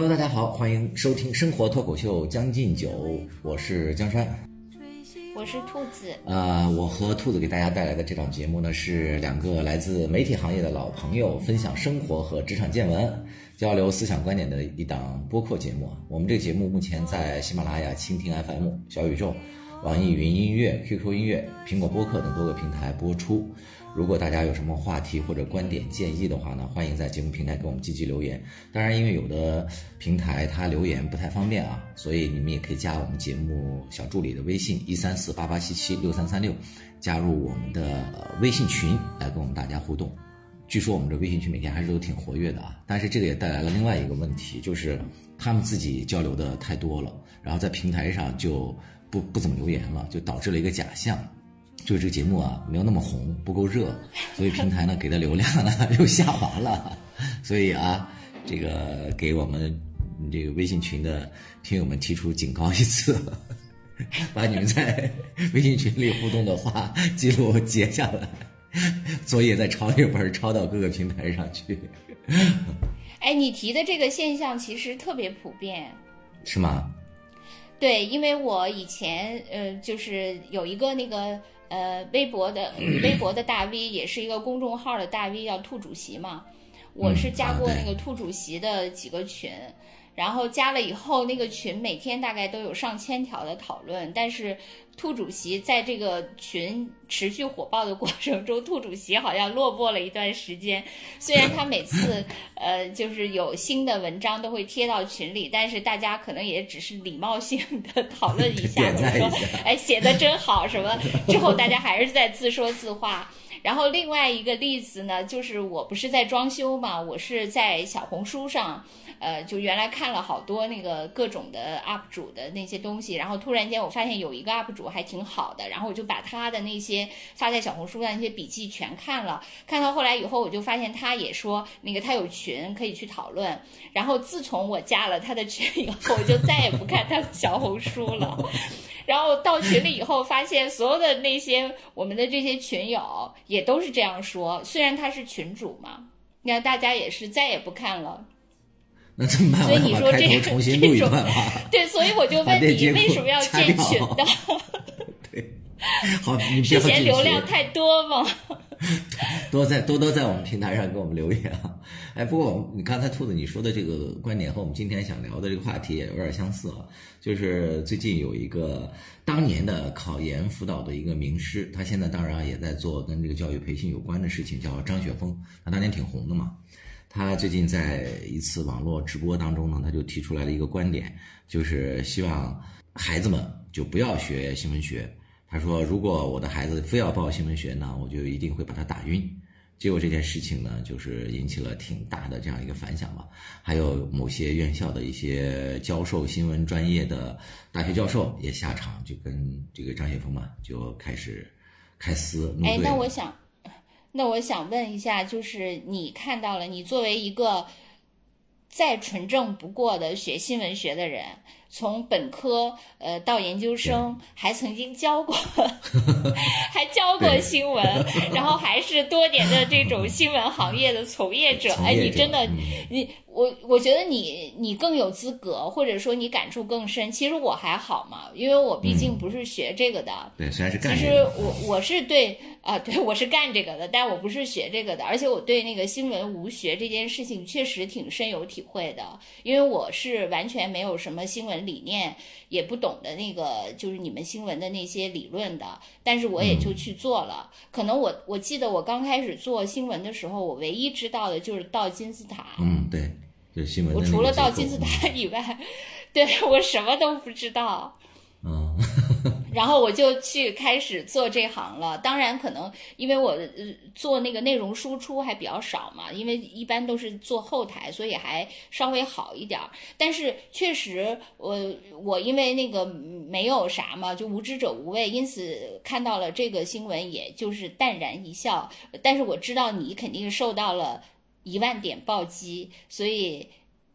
Hello，大家好，欢迎收听生活脱口秀《将进酒》，我是江山，我是兔子。呃，我和兔子给大家带来的这档节目呢，是两个来自媒体行业的老朋友分享生活和职场见闻、交流思想观点的一档播客节目。我们这个节目目前在喜马拉雅、蜻蜓 FM、小宇宙、网易云音乐、QQ 音乐、苹果播客等多个平台播出。如果大家有什么话题或者观点建议的话呢，欢迎在节目平台给我们积极留言。当然，因为有的平台它留言不太方便啊，所以你们也可以加我们节目小助理的微信一三四八八七七六三三六，加入我们的微信群来跟我们大家互动。据说我们这微信群每天还是都挺活跃的啊，但是这个也带来了另外一个问题，就是他们自己交流的太多了，然后在平台上就不不怎么留言了，就导致了一个假象。就是这个节目啊，没有那么红，不够热，所以平台呢给的流量呢 又下滑了，所以啊，这个给我们这个微信群的听友们提出警告一次，把你们在微信群里互动的话记录截下来，作业再抄一本抄到各个平台上去。哎，你提的这个现象其实特别普遍，是吗？对，因为我以前呃，就是有一个那个。呃，微博的微博的大 V 也是一个公众号的大 V，叫兔主席嘛。我是加过那个兔主席的几个群，然后加了以后，那个群每天大概都有上千条的讨论，但是。兔主席在这个群持续火爆的过程中，兔主席好像落寞了一段时间。虽然他每次 呃就是有新的文章都会贴到群里，但是大家可能也只是礼貌性的讨论一下，就说哎写的真好什么。之后大家还是在自说自话。然后另外一个例子呢，就是我不是在装修嘛，我是在小红书上。呃，就原来看了好多那个各种的 UP 主的那些东西，然后突然间我发现有一个 UP 主还挺好的，然后我就把他的那些发在小红书上那些笔记全看了。看到后来以后，我就发现他也说那个他有群可以去讨论。然后自从我加了他的群以后，我就再也不看他的小红书了。然后到群里以后，发现所有的那些我们的这些群友也都是这样说。虽然他是群主嘛，那大家也是再也不看了。那怎么办？所以你说这种对，所以我就问你，为什么要建群的？对，好，你之前流量太多吗？多在多多在我们平台上给我们留言啊！哎，不过你刚才兔子你说的这个观点和我们今天想聊的这个话题也有点相似啊。就是最近有一个当年的考研辅导的一个名师，他现在当然也在做跟这个教育培训有关的事情，叫张雪峰。他当年挺红的嘛。他最近在一次网络直播当中呢，他就提出来了一个观点，就是希望孩子们就不要学新闻学。他说，如果我的孩子非要报新闻学呢，我就一定会把他打晕。结果这件事情呢，就是引起了挺大的这样一个反响吧。还有某些院校的一些教授新闻专业的大学教授也下场，就跟这个张雪峰嘛就开始开撕。哎，那我想。那我想问一下，就是你看到了，你作为一个再纯正不过的学新闻学的人。从本科呃到研究生，还曾经教过，还教过新闻，然后还是多年的这种新闻行业的从业者。哎，你真的，你我我觉得你你更有资格，或者说你感触更深。其实我还好嘛，因为我毕竟不是学这个的。对，虽然是干。其实我我是对啊，对我是干这个的，但我不是学这个的，而且我对那个新闻无学这件事情确实挺深有体会的，因为我是完全没有什么新闻。理念也不懂得那个，就是你们新闻的那些理论的，但是我也就去做了。可能我我记得我刚开始做新闻的时候，我唯一知道的就是到金字塔。嗯，对，就新闻。我除了到金字塔以外，对我什么都不知道。嗯。然后我就去开始做这行了。当然，可能因为我做那个内容输出还比较少嘛，因为一般都是做后台，所以还稍微好一点儿。但是确实，我我因为那个没有啥嘛，就无知者无畏，因此看到了这个新闻，也就是淡然一笑。但是我知道你肯定受到了一万点暴击，所以。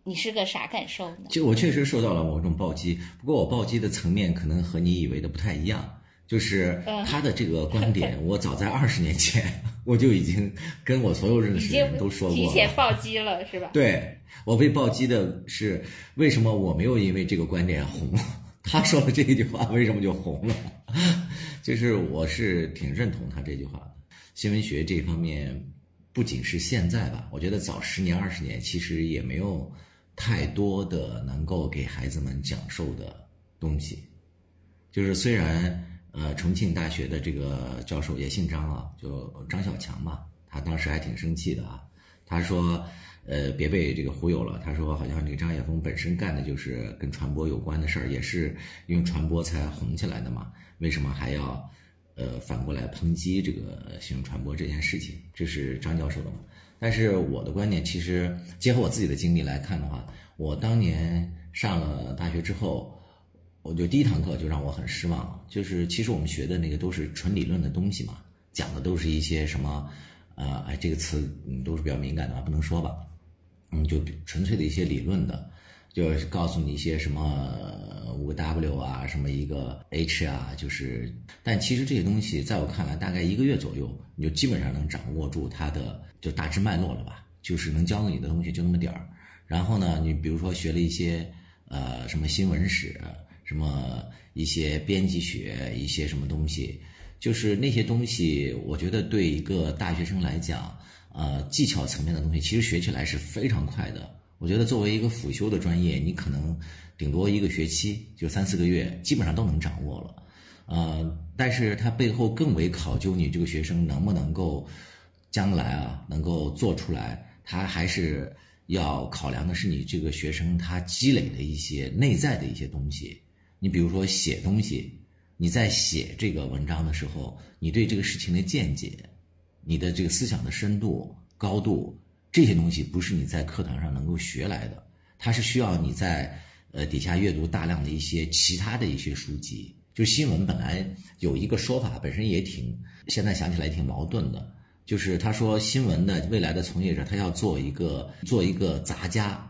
你是个啥感受呢？就我确实受到了某种暴击，不过我暴击的层面可能和你以为的不太一样。就是他的这个观点，我早在二十年前 我就已经跟我所有认识的人都说过提前暴击了，是吧？对我被暴击的是为什么我没有因为这个观点红？他说的这一句话为什么就红了？就是我是挺认同他这句话的。新闻学这方面不仅是现在吧，我觉得早十年二十年其实也没有太多的能够给孩子们讲授的东西。就是虽然。呃，重庆大学的这个教授也姓张啊，就张小强嘛。他当时还挺生气的啊，他说：“呃，别被这个忽悠了。”他说：“好像这个张晓峰本身干的就是跟传播有关的事儿，也是用传播才红起来的嘛。为什么还要呃反过来抨击这个新闻传播这件事情？”这是张教授的。但是我的观点，其实结合我自己的经历来看的话，我当年上了大学之后。我就第一堂课就让我很失望，就是其实我们学的那个都是纯理论的东西嘛，讲的都是一些什么，呃，哎，这个词都是比较敏感的，不能说吧，嗯，就纯粹的一些理论的，就是告诉你一些什么五个 W 啊，什么一个 H 啊，就是，但其实这些东西在我看来，大概一个月左右，你就基本上能掌握住它的就大致脉络了吧，就是能教给你的东西就那么点儿，然后呢，你比如说学了一些呃什么新闻史。什么一些编辑学，一些什么东西，就是那些东西，我觉得对一个大学生来讲，呃，技巧层面的东西，其实学起来是非常快的。我觉得作为一个辅修的专业，你可能顶多一个学期，就三四个月，基本上都能掌握了。呃，但是它背后更为考究你这个学生能不能够将来啊，能够做出来，他还是要考量的是你这个学生他积累的一些内在的一些东西。你比如说写东西，你在写这个文章的时候，你对这个事情的见解，你的这个思想的深度、高度，这些东西不是你在课堂上能够学来的，它是需要你在呃底下阅读大量的一些其他的一些书籍。就新闻本来有一个说法，本身也挺现在想起来挺矛盾的，就是他说新闻的未来的从业者，他要做一个做一个杂家，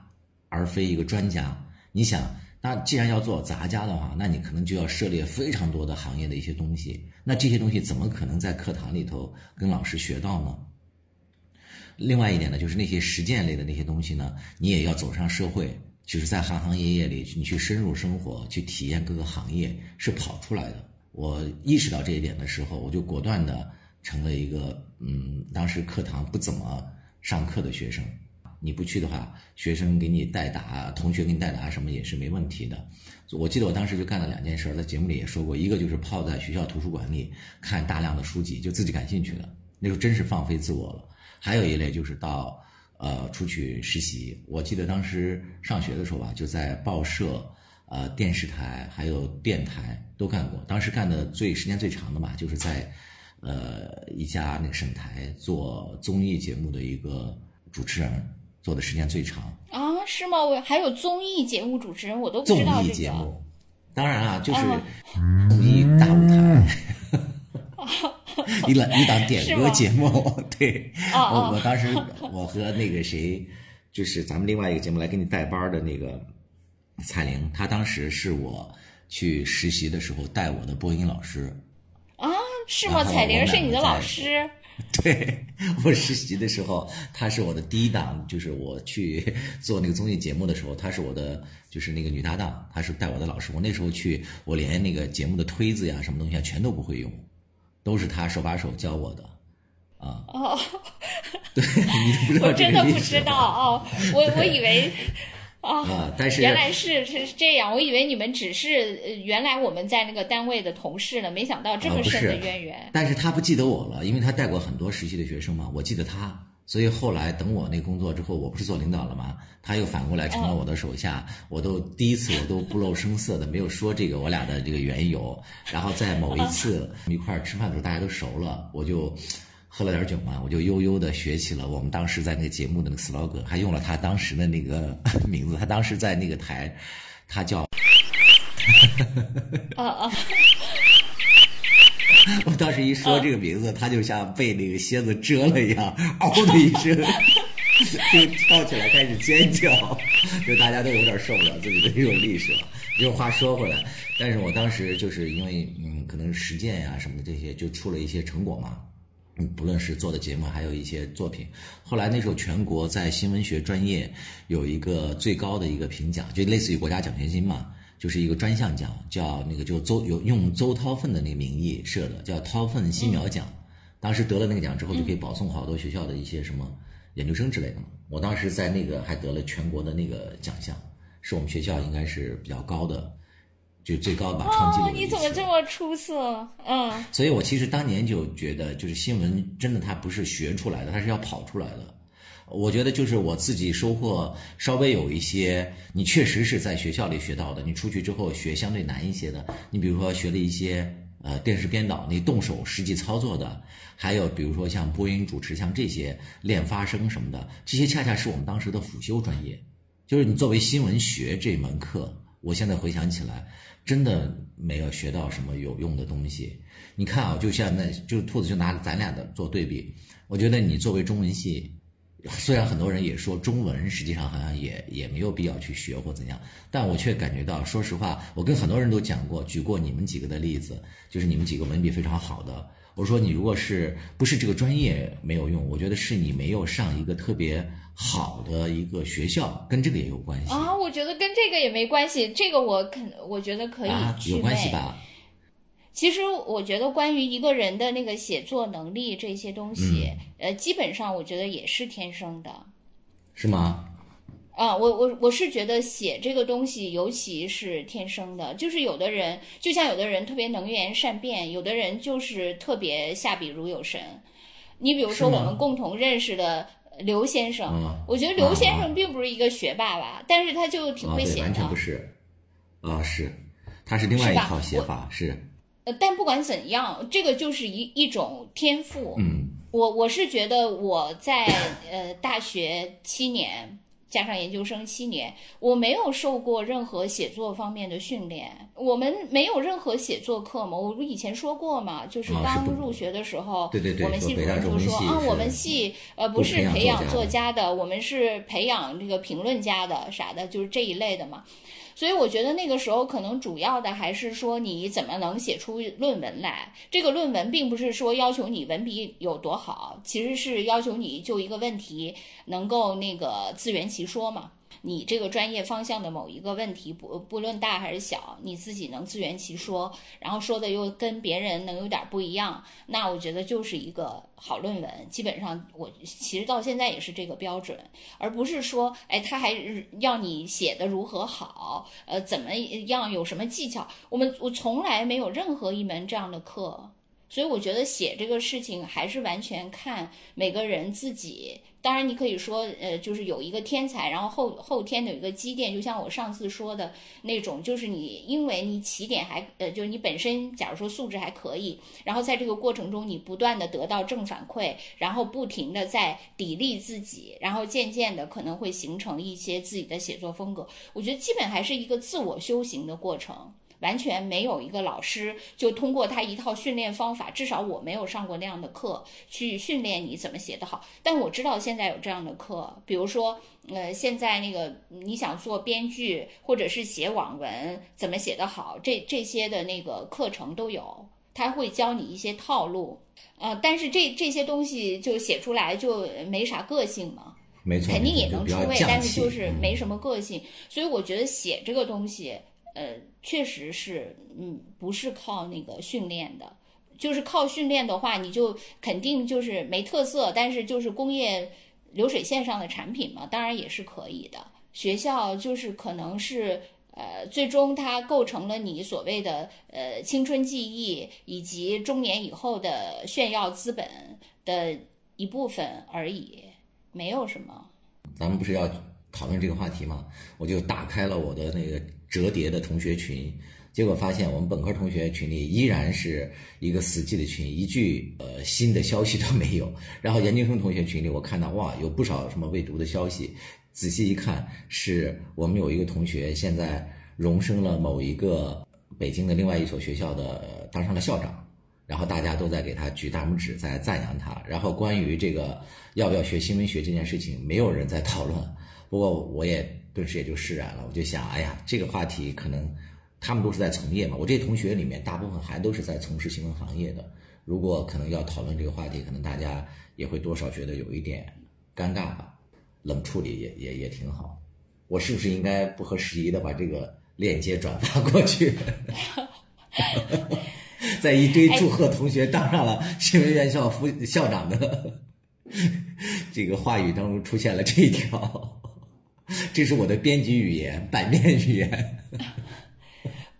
而非一个专家。你想。那既然要做杂家的话，那你可能就要涉猎非常多的行业的一些东西。那这些东西怎么可能在课堂里头跟老师学到呢？另外一点呢，就是那些实践类的那些东西呢，你也要走上社会，就是在行行业业里，你去深入生活，去体验各个行业，是跑出来的。我意识到这一点的时候，我就果断的成了一个嗯，当时课堂不怎么上课的学生。你不去的话，学生给你代答，同学给你代答什么也是没问题的。我记得我当时就干了两件事，在节目里也说过，一个就是泡在学校图书馆里看大量的书籍，就自己感兴趣的，那时候真是放飞自我了。还有一类就是到呃出去实习，我记得当时上学的时候吧，就在报社、呃电视台还有电台都干过。当时干的最时间最长的嘛，就是在呃一家那个省台做综艺节目的一个主持人。做的时间最长啊？是吗？我还有综艺节目主持人，我都不知道这个。综艺节目，当然啊，就是综艺大舞台，一档一档点歌节目。对，我我当时我和那个谁，就是咱们另外一个节目来给你带班的那个彩玲，她当时是我去实习的时候带我的播音老师。啊，是吗？彩玲是你的老师。对我实习的时候，她是我的第一档，就是我去做那个综艺节目的时候，她是我的就是那个女搭档，她是带我的老师。我那时候去，我连那个节目的推子呀、什么东西啊，全都不会用，都是他手把手教我的。啊哦，对你不知道我真的不知道哦，我我以为。啊！但是原来是是这样，我以为你们只是原来我们在那个单位的同事呢，没想到这么深的渊源。但是他不记得我了，因为他带过很多实习的学生嘛，我记得他，所以后来等我那工作之后，我不是做领导了吗？他又反过来成了我的手下，我都第一次我都不露声色的没有说这个我俩的这个缘由，然后在某一次一块儿吃饭的时候，大家都熟了，我就。喝了点酒嘛，我就悠悠的学起了我们当时在那个节目的那个 slogan，还用了他当时的那个 名字。他当时在那个台，他叫，啊啊！我当时一说这个名字，他就像被那个蝎子蛰了一样，嗷的一声。就跳起来开始尖叫，就大家都有点受不了自己的这种历史了。这话说回来，但是我当时就是因为嗯，可能实践呀什么的这些，就出了一些成果嘛。嗯，不论是做的节目，还有一些作品。后来那时候全国在新闻学专业有一个最高的一个评奖，就类似于国家奖学金嘛，就是一个专项奖，叫那个就邹有用邹韬奋的那个名义设的，叫韬奋新苗奖。当时得了那个奖之后，就可以保送好多学校的一些什么研究生之类的嘛。我当时在那个还得了全国的那个奖项，是我们学校应该是比较高的。就最高吧，创纪录。哦，你怎么这么出色？嗯，所以我其实当年就觉得，就是新闻真的它不是学出来的，它是要跑出来的。我觉得就是我自己收获稍微有一些，你确实是在学校里学到的，你出去之后学相对难一些的。你比如说学了一些呃电视编导，你动手实际操作的，还有比如说像播音主持，像这些练发声什么的，这些恰恰是我们当时的辅修专业。就是你作为新闻学这门课，我现在回想起来。真的没有学到什么有用的东西。你看啊，就像那，就兔子就拿咱俩的做对比。我觉得你作为中文系，虽然很多人也说中文实际上好像也也没有必要去学或怎样，但我却感觉到，说实话，我跟很多人都讲过，举过你们几个的例子，就是你们几个文笔非常好的。我说你如果是不是这个专业没有用，我觉得是你没有上一个特别。好的一个学校跟这个也有关系啊，我觉得跟这个也没关系，这个我肯我觉得可以有关系吧。其实我觉得关于一个人的那个写作能力这些东西，呃，基本上我觉得也是天生的，是吗？啊，我我我是觉得写这个东西尤其是天生的，就是有的人就像有的人特别能言善辩，有的人就是特别下笔如有神。你比如说我们共同认识的。刘先生，我觉得刘先生并不是一个学霸吧，但是他就挺会写的。完全不是，啊是，他是另外一套写法是。呃，但不管怎样，这个就是一一种天赋。嗯，我我是觉得我在呃大学七年。加上研究生七年，我没有受过任何写作方面的训练。我们没有任何写作课嘛？我不以前说过嘛，就是刚入学的时候，对对对，我们系主任就说啊，我们系呃不是培养作家的，我们是培养这个评论家的啥的，就是这一类的嘛。所以我觉得那个时候可能主要的还是说你怎么能写出论文来。这个论文并不是说要求你文笔有多好，其实是要求你就一个问题能够那个自圆其说嘛。你这个专业方向的某一个问题，不不论大还是小，你自己能自圆其说，然后说的又跟别人能有点不一样，那我觉得就是一个好论文。基本上我其实到现在也是这个标准，而不是说，哎，他还要你写的如何好，呃，怎么样，有什么技巧？我们我从来没有任何一门这样的课。所以我觉得写这个事情还是完全看每个人自己。当然，你可以说，呃，就是有一个天才，然后后后天的有一个积淀，就像我上次说的那种，就是你因为你起点还，呃，就是你本身假如说素质还可以，然后在这个过程中你不断的得到正反馈，然后不停的在砥砺自己，然后渐渐的可能会形成一些自己的写作风格。我觉得基本还是一个自我修行的过程。完全没有一个老师就通过他一套训练方法，至少我没有上过那样的课去训练你怎么写得好。但我知道现在有这样的课，比如说，呃，现在那个你想做编剧或者是写网文怎么写得好，这这些的那个课程都有，他会教你一些套路。呃，但是这这些东西就写出来就没啥个性嘛，没错，肯定也能出位，但是就是没什么个性。所以我觉得写这个东西。呃，确实是，嗯，不是靠那个训练的，就是靠训练的话，你就肯定就是没特色，但是就是工业流水线上的产品嘛，当然也是可以的。学校就是可能是，呃，最终它构成了你所谓的呃青春记忆以及中年以后的炫耀资本的一部分而已，没有什么。咱们不是要讨论这个话题吗？我就打开了我的那个。折叠的同学群，结果发现我们本科同学群里依然是一个死寂的群，一句呃新的消息都没有。然后研究生同学群里，我看到哇，有不少什么未读的消息。仔细一看，是我们有一个同学现在荣升了某一个北京的另外一所学校的，当上了校长。然后大家都在给他举大拇指，在赞扬他。然后关于这个要不要学新闻学这件事情，没有人在讨论。不过我也顿时也就释然了，我就想，哎呀，这个话题可能他们都是在从业嘛，我这些同学里面大部分还都是在从事新闻行业的。如果可能要讨论这个话题，可能大家也会多少觉得有一点尴尬吧，冷处理也也也挺好。我是不是应该不合时宜的把这个链接转发过去？在一堆祝贺同学当上了新闻院校副校长的 这个话语当中出现了这一条，这是我的编辑语言，版面语言。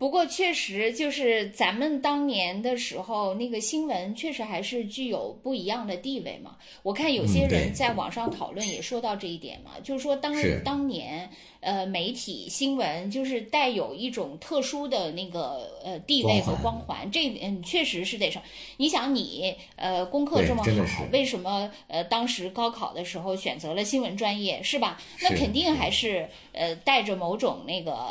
不过确实就是咱们当年的时候，那个新闻确实还是具有不一样的地位嘛。我看有些人在网上讨论也说到这一点嘛，就是说当当年呃媒体新闻就是带有一种特殊的那个呃地位和光环，这嗯确实是得上。你想你呃功课这么好，为什么呃当时高考的时候选择了新闻专业是吧？那肯定还是呃带着某种那个。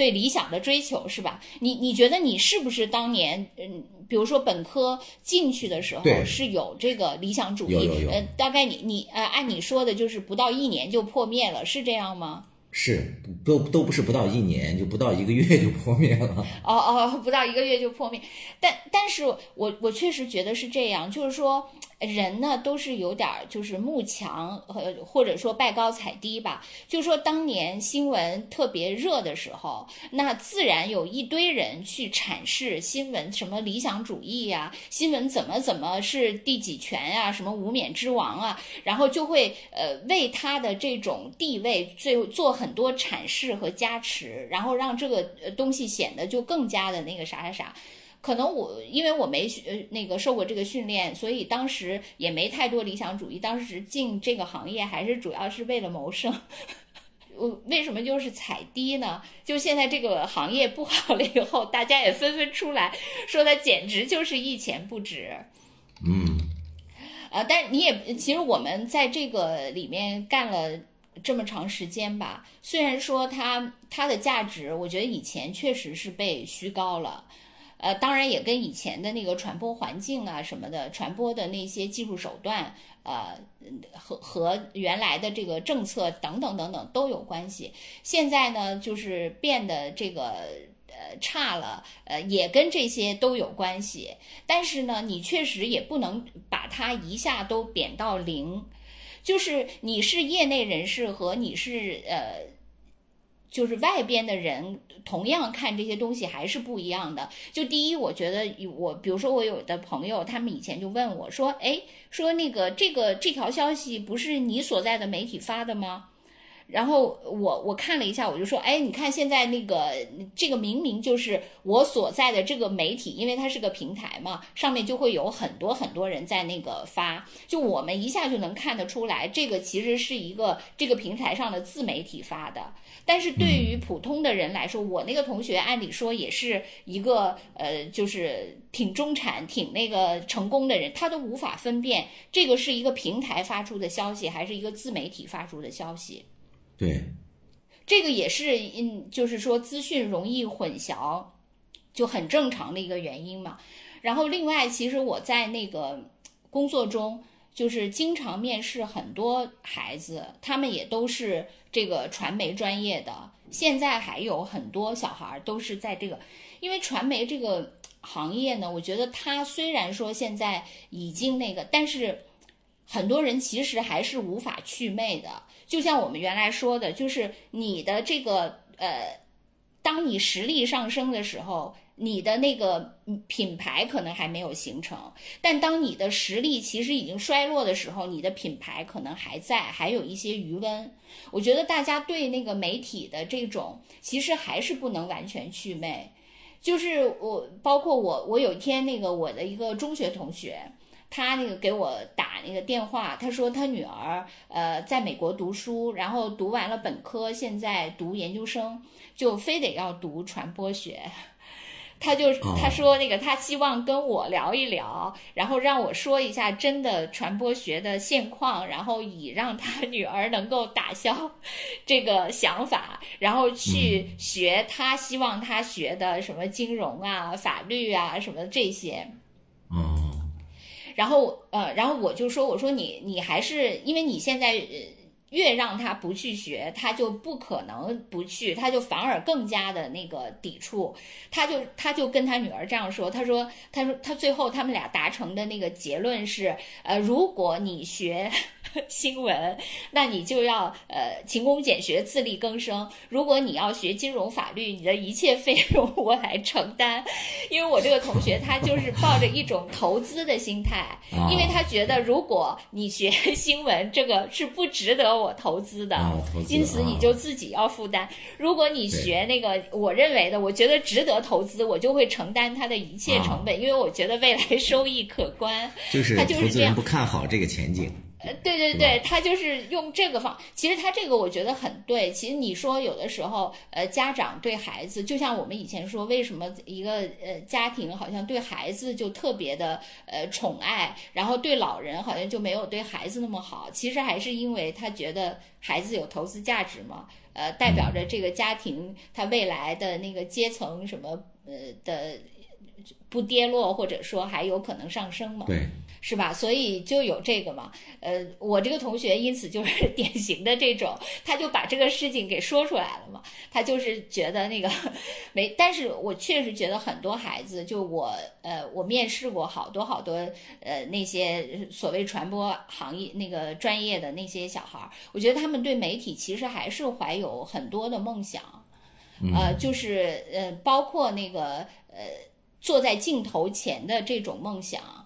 对理想的追求是吧？你你觉得你是不是当年嗯，比如说本科进去的时候是有这个理想主义？呃，大概你你呃，按你说的，就是不到一年就破灭了，是这样吗？是，都都不是不到一年，就不到一个月就破灭了。哦哦，不到一个月就破灭，但但是我我确实觉得是这样，就是说。人呢都是有点就是慕强和或者说拜高踩低吧，就说当年新闻特别热的时候，那自然有一堆人去阐释新闻什么理想主义呀，新闻怎么怎么是第几权呀，什么无冕之王啊，然后就会呃为他的这种地位最做很多阐释和加持，然后让这个东西显得就更加的那个啥啥啥。可能我因为我没呃那个受过这个训练，所以当时也没太多理想主义。当时进这个行业还是主要是为了谋生。我为什么就是踩低呢？就现在这个行业不好了以后，大家也纷纷出来说它简直就是一钱不值。嗯，呃，但你也其实我们在这个里面干了这么长时间吧，虽然说它它的价值，我觉得以前确实是被虚高了。呃，当然也跟以前的那个传播环境啊什么的，传播的那些技术手段，呃，和和原来的这个政策等等等等都有关系。现在呢，就是变得这个呃差了，呃，也跟这些都有关系。但是呢，你确实也不能把它一下都贬到零，就是你是业内人士和你是呃。就是外边的人同样看这些东西还是不一样的。就第一，我觉得我，比如说我有的朋友，他们以前就问我说：“哎，说那个这个这条消息不是你所在的媒体发的吗？”然后我我看了一下，我就说，哎，你看现在那个这个明明就是我所在的这个媒体，因为它是个平台嘛，上面就会有很多很多人在那个发，就我们一下就能看得出来，这个其实是一个这个平台上的自媒体发的。但是对于普通的人来说，我那个同学按理说也是一个呃，就是挺中产、挺那个成功的人，他都无法分辨这个是一个平台发出的消息，还是一个自媒体发出的消息。对，这个也是，嗯，就是说资讯容易混淆，就很正常的一个原因嘛。然后另外，其实我在那个工作中，就是经常面试很多孩子，他们也都是这个传媒专业的。现在还有很多小孩都是在这个，因为传媒这个行业呢，我觉得它虽然说现在已经那个，但是很多人其实还是无法祛魅的。就像我们原来说的，就是你的这个呃，当你实力上升的时候，你的那个品牌可能还没有形成；但当你的实力其实已经衰落的时候，你的品牌可能还在，还有一些余温。我觉得大家对那个媒体的这种，其实还是不能完全祛魅。就是我，包括我，我有一天那个我的一个中学同学。他那个给我打那个电话，他说他女儿呃在美国读书，然后读完了本科，现在读研究生，就非得要读传播学。他就他说那个他希望跟我聊一聊，然后让我说一下真的传播学的现况，然后以让他女儿能够打消这个想法，然后去学他希望他学的什么金融啊、法律啊什么这些。哦。然后呃，然后我就说，我说你你还是因为你现在。越让他不去学，他就不可能不去，他就反而更加的那个抵触。他就他就跟他女儿这样说，他说他说他最后他们俩达成的那个结论是，呃，如果你学 新闻，那你就要呃勤工俭学，自力更生。如果你要学金融法律，你的一切费用我来承担。因为我这个同学他就是抱着一种投资的心态，因为他觉得如果你学新闻，这个是不值得。我投资的，因此你就自己要负担。如果你学那个，我认为的，我觉得值得投资，我就会承担他的一切成本，因为我觉得未来收益可观。就是投资人不看好这个前景。呃，对对对，他就是用这个方，其实他这个我觉得很对。其实你说有的时候，呃，家长对孩子，就像我们以前说，为什么一个呃家庭好像对孩子就特别的呃宠爱，然后对老人好像就没有对孩子那么好？其实还是因为他觉得孩子有投资价值嘛，呃，代表着这个家庭他未来的那个阶层什么呃的不跌落，或者说还有可能上升嘛。对。是吧？所以就有这个嘛。呃，我这个同学因此就是 典型的这种，他就把这个事情给说出来了嘛。他就是觉得那个没，但是我确实觉得很多孩子，就我呃，我面试过好多好多呃那些所谓传播行业那个专业的那些小孩儿，我觉得他们对媒体其实还是怀有很多的梦想，呃，就是呃，包括那个呃，坐在镜头前的这种梦想。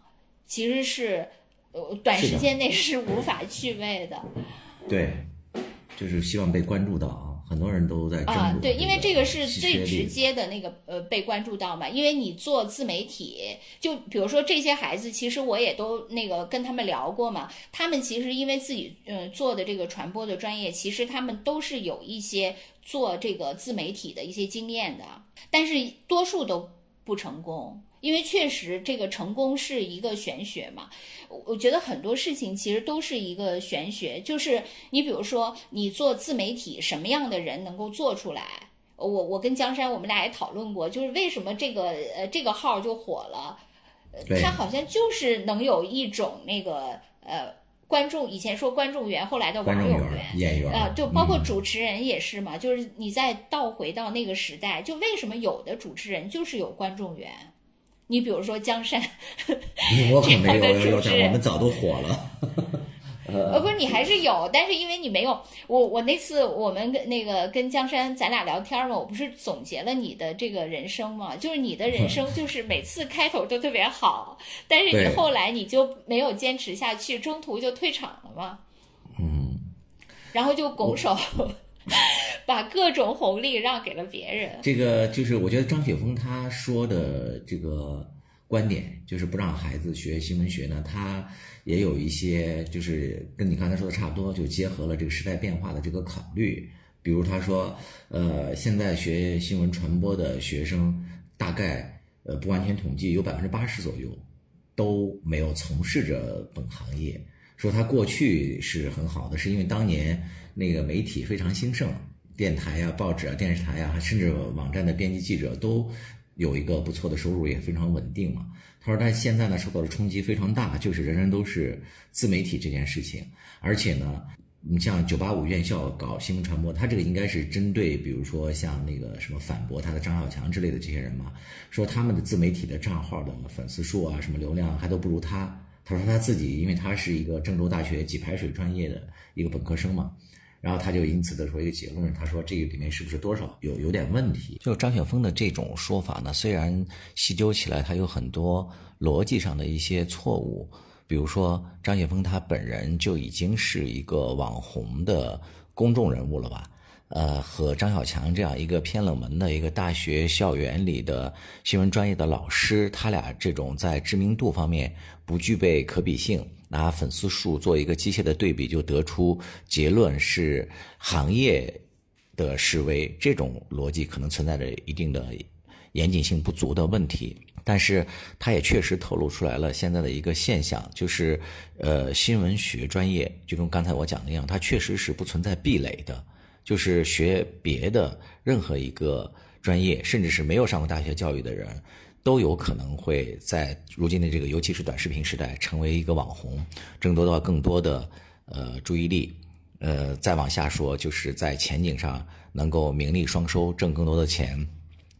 其实是，呃，短时间内是无法具备的。对，就是希望被关注到啊，很多人都在啊，对，因为这个是最直接的那个呃被关注到嘛。因为你做自媒体，就比如说这些孩子，其实我也都那个跟他们聊过嘛。他们其实因为自己嗯做的这个传播的专业，其实他们都是有一些做这个自媒体的一些经验的，但是多数都不成功。因为确实，这个成功是一个玄学嘛。我觉得很多事情其实都是一个玄学。就是你比如说，你做自媒体，什么样的人能够做出来？我我跟江山，我们俩也讨论过，就是为什么这个呃这个号就火了？他好像就是能有一种那个呃观众，以前说观众缘，后来的网友缘，演员啊，就包括主持人也是嘛。就是你再倒回到那个时代，就为什么有的主持人就是有观众缘？你比如说江山，我可没有有我们早都火了。呃，不是你还是有，但是因为你没有我，我那次我们跟那个跟江山咱俩聊天嘛，我不是总结了你的这个人生嘛，就是你的人生 就是每次开头都特别好，但是你后来你就没有坚持下去，中途就退场了嘛。嗯，然后就拱手。把各种红利让给了别人。这个就是，我觉得张雪峰他说的这个观点，就是不让孩子学新闻学呢，他也有一些，就是跟你刚才说的差不多，就结合了这个时代变化的这个考虑。比如他说，呃，现在学新闻传播的学生，大概呃不完全统计，有百分之八十左右都没有从事着本行业。说他过去是很好的，是因为当年。那个媒体非常兴盛，电台啊、报纸啊、电视台啊，甚至网站的编辑记者都有一个不错的收入，也非常稳定嘛。他说，他现在呢受到的冲击非常大，就是人人都是自媒体这件事情，而且呢，你像九八五院校搞新闻传播，他这个应该是针对，比如说像那个什么反驳他的张小强之类的这些人嘛，说他们的自媒体的账号的粉丝数啊、什么流量还都不如他。他说他自己，因为他是一个郑州大学给排水专业的一个本科生嘛。然后他就因此得出一个结论，他说这个里面是不是多少有有点问题？就张雪峰的这种说法呢，虽然细究起来他有很多逻辑上的一些错误，比如说张雪峰他本人就已经是一个网红的公众人物了吧？呃，和张小强这样一个偏冷门的一个大学校园里的新闻专业的老师，他俩这种在知名度方面不具备可比性。拿粉丝数做一个机械的对比，就得出结论是行业的示威，这种逻辑可能存在着一定的严谨性不足的问题。但是，它也确实透露出来了现在的一个现象，就是，呃，新闻学专业就跟刚才我讲的一样，它确实是不存在壁垒的，就是学别的任何一个专业，甚至是没有上过大学教育的人，都有可能会在如今的这个尤其是短视频时代，成为一个网红，争夺到更多的呃注意力。呃，再往下说，就是在前景上能够名利双收，挣更多的钱。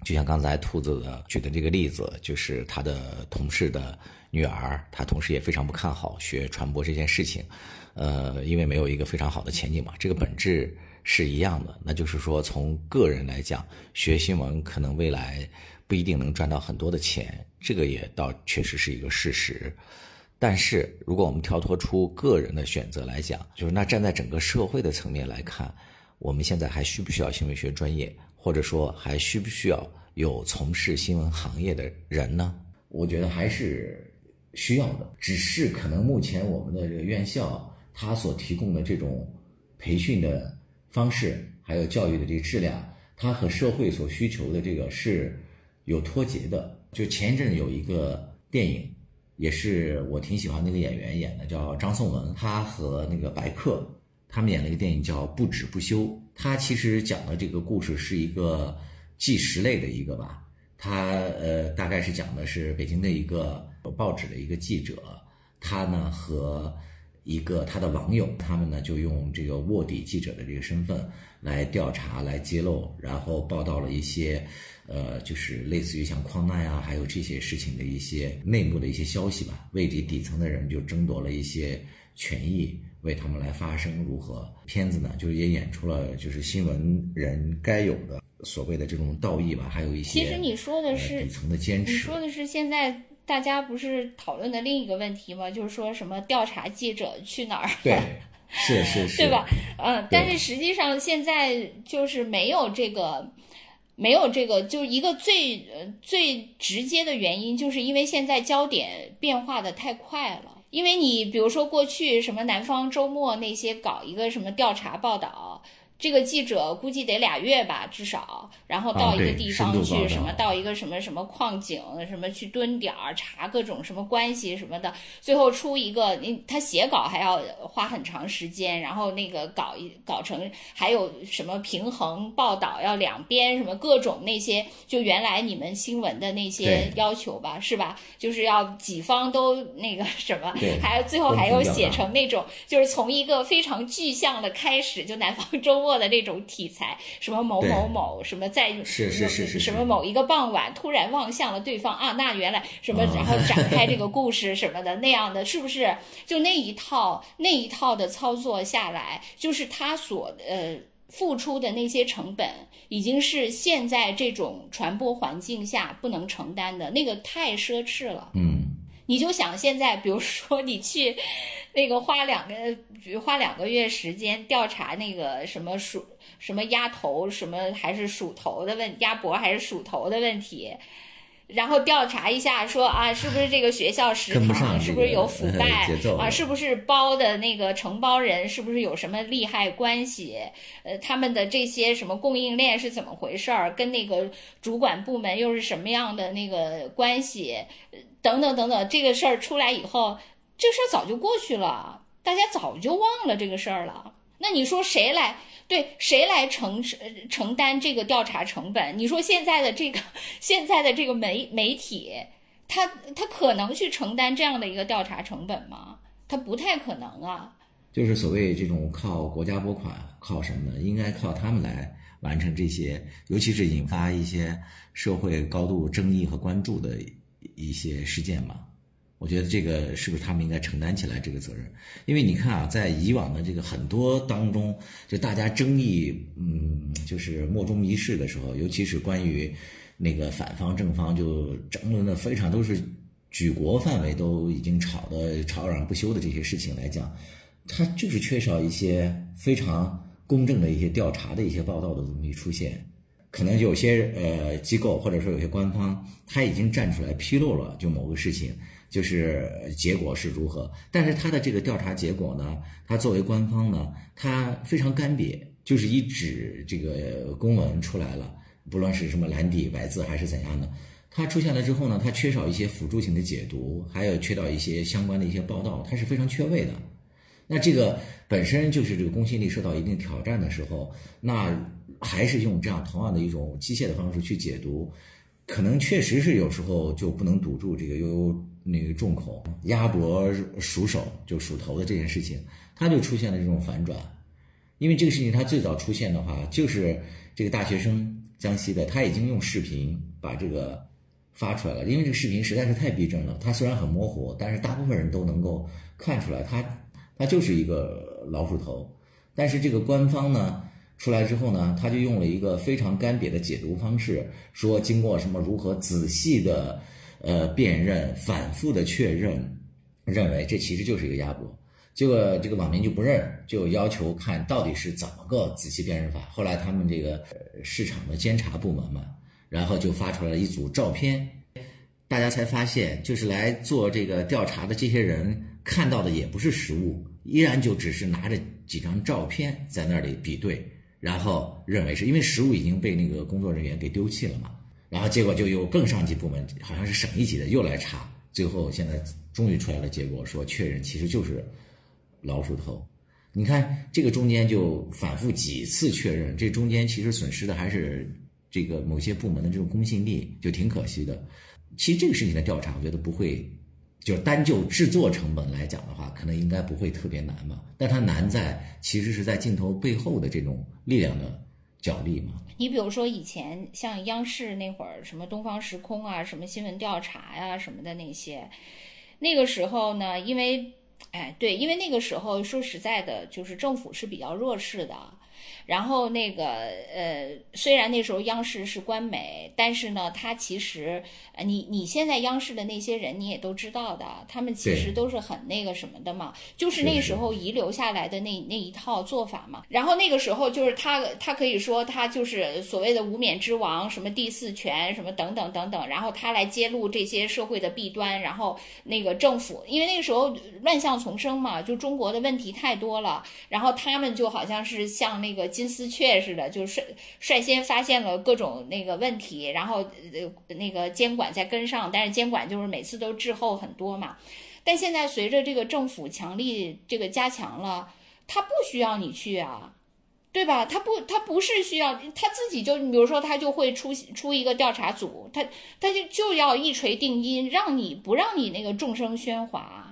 就像刚才兔子的举的这个例子，就是他的同事的女儿，他同时也非常不看好学传播这件事情，呃，因为没有一个非常好的前景嘛。这个本质是一样的，那就是说，从个人来讲，学新闻可能未来不一定能赚到很多的钱，这个也倒确实是一个事实。但是，如果我们跳脱出个人的选择来讲，就是那站在整个社会的层面来看，我们现在还需不需要新闻学专业？或者说还需不需要有从事新闻行业的人呢？我觉得还是需要的，只是可能目前我们的这个院校它所提供的这种培训的方式，还有教育的这个质量，它和社会所需求的这个是有脱节的。就前一阵有一个电影，也是我挺喜欢那个演员演的，叫张颂文，他和那个白客。他们演了一个电影叫《不止不休》，他其实讲的这个故事是一个纪实类的一个吧。他呃，大概是讲的是北京的一个报纸的一个记者，他呢和一个他的网友，他们呢就用这个卧底记者的这个身份来调查、来揭露，然后报道了一些呃，就是类似于像矿难啊，还有这些事情的一些内幕的一些消息吧，为这底层的人就争夺了一些权益。为他们来发声如何？片子呢，就是也演出了就是新闻人该有的所谓的这种道义吧，还有一些其实你说的是底层的坚持。你说的是现在大家不是讨论的另一个问题吗？就是说什么调查记者去哪儿？对，是是 是，对吧？嗯，但是实际上现在就是没有这个，没有这个，就一个最呃最直接的原因，就是因为现在焦点变化的太快了。因为你比如说过去什么南方周末那些搞一个什么调查报道。这个记者估计得俩月吧，至少，然后到一个地方去，什么到一个什么什么矿井，什么去蹲点儿查各种什么关系什么的，最后出一个，你他写稿还要花很长时间，然后那个搞一搞成还有什么平衡报道要两边什么各种那些，就原来你们新闻的那些要求吧，是吧？就是要几方都那个什么，还最后还要写成那种，就是从一个非常具象的开始，就南方周。过的那种题材，什么某某某，什么在是是是是什么某一个傍晚突然望向了对方啊，那原来什么，然后展开这个故事 什么的那样的，是不是？就那一套那一套的操作下来，就是他所呃付出的那些成本，已经是现在这种传播环境下不能承担的，那个太奢侈了。嗯。你就想现在，比如说你去，那个花两个，比如花两个月时间调查那个什么鼠什么鸭头什么还是鼠头的问鸭脖还是鼠头的问题。然后调查一下，说啊，是不是这个学校食堂是不是有腐 败啊？是不是包的那个承包人是不是有什么利害关系？呃，他们的这些什么供应链是怎么回事儿？跟那个主管部门又是什么样的那个关系？等等等等，这个事儿出来以后，这事儿早就过去了，大家早就忘了这个事儿了。那你说谁来？对，谁来承承担这个调查成本？你说现在的这个 现在的这个媒媒体，他他可能去承担这样的一个调查成本吗？他不太可能啊。就是所谓这种靠国家拨款，靠什么呢？应该靠他们来完成这些，尤其是引发一些社会高度争议和关注的一些事件嘛。我觉得这个是不是他们应该承担起来这个责任？因为你看啊，在以往的这个很多当中，就大家争议，嗯，就是莫衷一是的时候，尤其是关于那个反方正方，就争论的非常都是举国范围都已经吵得吵嚷不休的这些事情来讲，它就是缺少一些非常公正的一些调查的一些报道的东西出现。可能有些呃机构或者说有些官方，他已经站出来披露了就某个事情。就是结果是如何，但是他的这个调查结果呢？他作为官方呢，他非常干瘪，就是一纸这个公文出来了，不论是什么蓝底白字还是怎样的，它出现了之后呢，它缺少一些辅助性的解读，还有缺少一些相关的一些报道，它是非常缺位的。那这个本身就是这个公信力受到一定挑战的时候，那还是用这样同样的一种机械的方式去解读，可能确实是有时候就不能堵住这个悠悠那个众口鸭脖鼠手就鼠头的这件事情，它就出现了这种反转。因为这个事情它最早出现的话，就是这个大学生江西的，他已经用视频把这个发出来了。因为这个视频实在是太逼真了，它虽然很模糊，但是大部分人都能够看出来，它它就是一个老鼠头。但是这个官方呢出来之后呢，他就用了一个非常干瘪的解读方式，说经过什么如何仔细的呃辨认、反复的确认，认为这其实就是一个鸭脖。结果这个网民就不认，就要求看到底是怎么个仔细辨认法。后来他们这个市场的监察部门嘛，然后就发出来了一组照片，大家才发现，就是来做这个调查的这些人看到的也不是实物，依然就只是拿着几张照片在那里比对，然后认为是因为实物已经被那个工作人员给丢弃了嘛，然后结果就有更上级部门，好像是省一级的又来查，最后现在终于出来了结果，说确认其实就是。老鼠头，你看这个中间就反复几次确认，这中间其实损失的还是这个某些部门的这种公信力，就挺可惜的。其实这个事情的调查，我觉得不会，就单就制作成本来讲的话，可能应该不会特别难嘛。但它难在其实是在镜头背后的这种力量的奖励嘛。你比如说以前像央视那会儿什么东方时空啊，什么新闻调查呀什么的那些，那个时候呢，因为。哎，对，因为那个时候说实在的，就是政府是比较弱势的。然后那个呃，虽然那时候央视是官媒，但是呢，它其实呃，你你现在央视的那些人你也都知道的，他们其实都是很那个什么的嘛，就是那时候遗留下来的那那一套做法嘛。然后那个时候就是他他可以说他就是所谓的无冕之王，什么第四权什么等等等等，然后他来揭露这些社会的弊端，然后那个政府因为那个时候乱象丛生嘛，就中国的问题太多了，然后他们就好像是像那个。金丝雀似的，就率率先发现了各种那个问题，然后呃那个监管在跟上，但是监管就是每次都滞后很多嘛。但现在随着这个政府强力这个加强了，他不需要你去啊，对吧？他不他不是需要他自己就，比如说他就会出出一个调查组，他他就就要一锤定音，让你不让你那个众生喧哗。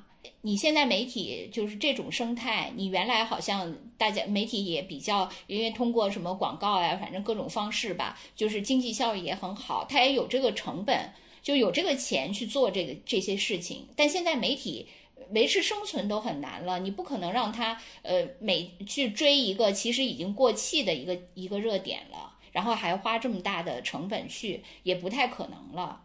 你现在媒体就是这种生态，你原来好像大家媒体也比较，因为通过什么广告呀，反正各种方式吧，就是经济效益也很好，它也有这个成本，就有这个钱去做这个这些事情。但现在媒体维持生存都很难了，你不可能让他呃每去追一个其实已经过气的一个一个热点了，然后还花这么大的成本去，也不太可能了，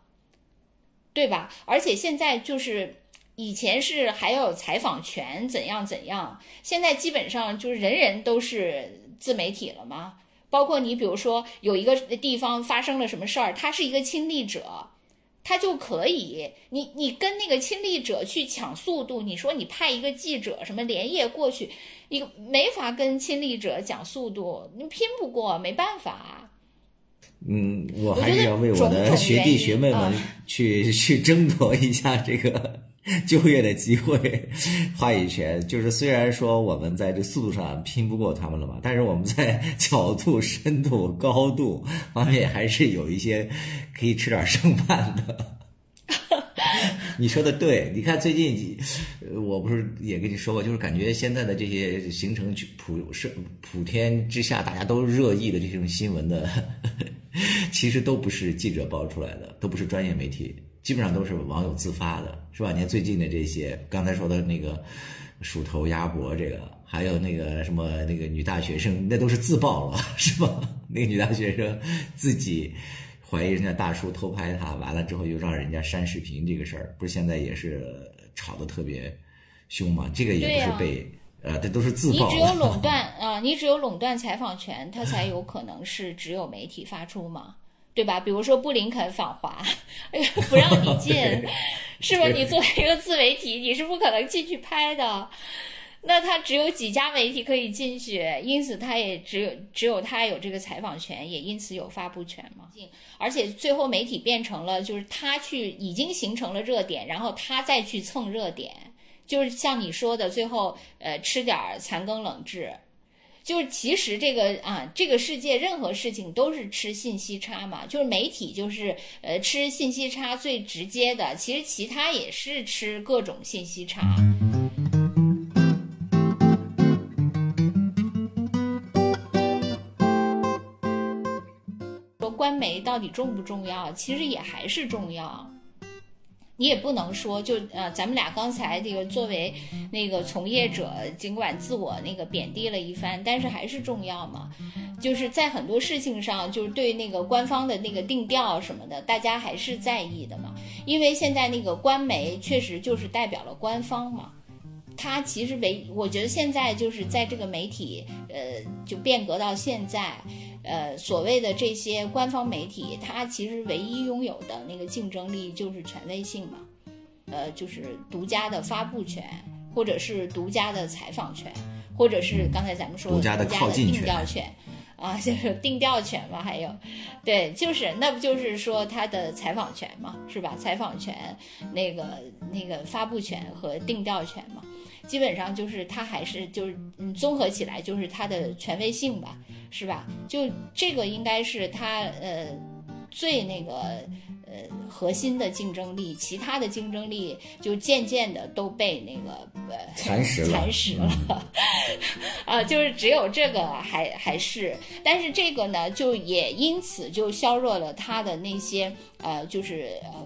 对吧？而且现在就是。以前是还要有采访权，怎样怎样？现在基本上就是人人都是自媒体了吗？包括你，比如说有一个地方发生了什么事儿，他是一个亲历者，他就可以，你你跟那个亲历者去抢速度。你说你派一个记者什么连夜过去，你没法跟亲历者讲速度，你拼不过，没办法。嗯，我还是要为我的学弟学妹们去 去争夺一下这个。就业的机会，话语权就是虽然说我们在这速度上拼不过他们了嘛，但是我们在角度、深度、高度方面还是有一些可以吃点剩饭的。你说的对，你看最近，我不是也跟你说过，就是感觉现在的这些形成普是普天之下大家都热议的这种新闻的，其实都不是记者爆出来的，都不是专业媒体。基本上都是网友自发的，是吧？你看最近的这些，刚才说的那个鼠头鸭脖，这个还有那个什么那个女大学生，那都是自曝了，是吧？那个女大学生自己怀疑人家大叔偷拍她，完了之后又让人家删视频，这个事儿不是现在也是吵得特别凶吗？这个也不是被呃，这都是自爆。你只有垄断 啊，你只有垄断采访权，它才有可能是只有媒体发出嘛。对吧？比如说布林肯访华，哎呀，不让你进，是吧？你作为一个自媒体，你是不可能进去拍的。那他只有几家媒体可以进去，因此他也只有只有他有这个采访权，也因此有发布权嘛。而且最后媒体变成了就是他去已经形成了热点，然后他再去蹭热点，就是像你说的，最后呃吃点残羹冷炙。就是其实这个啊，这个世界任何事情都是吃信息差嘛。就是媒体就是呃吃信息差最直接的，其实其他也是吃各种信息差。说官媒到底重不重要？其实也还是重要。你也不能说就呃，咱们俩刚才这个作为那个从业者，尽管自我那个贬低了一番，但是还是重要嘛。就是在很多事情上，就是对那个官方的那个定调什么的，大家还是在意的嘛。因为现在那个官媒确实就是代表了官方嘛。它其实唯，我觉得现在就是在这个媒体，呃，就变革到现在。呃，所谓的这些官方媒体，它其实唯一拥有的那个竞争力就是权威性嘛，呃，就是独家的发布权，或者是独家的采访权，或者是刚才咱们说独家的定调权，啊，就是定调权嘛，还有，对，就是那不就是说他的采访权嘛，是吧？采访权，那个那个发布权和定调权嘛，基本上就是它还是就是嗯，综合起来就是它的权威性吧。是吧？就这个应该是它呃最那个呃核心的竞争力，其他的竞争力就渐渐的都被那个呃蚕食了，蚕食了 啊，就是只有这个还还是，但是这个呢，就也因此就削弱了它的那些呃就是呃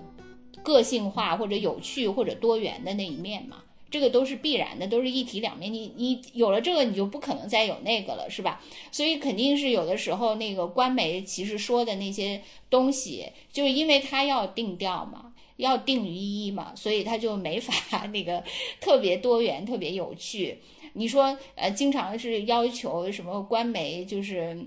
个性化或者有趣或者多元的那一面嘛。这个都是必然的，都是一体两面。你你有了这个，你就不可能再有那个了，是吧？所以肯定是有的时候那个官媒其实说的那些东西，就是因为他要定调嘛，要定于一嘛，所以他就没法 那个特别多元、特别有趣。你说呃，经常是要求什么官媒就是。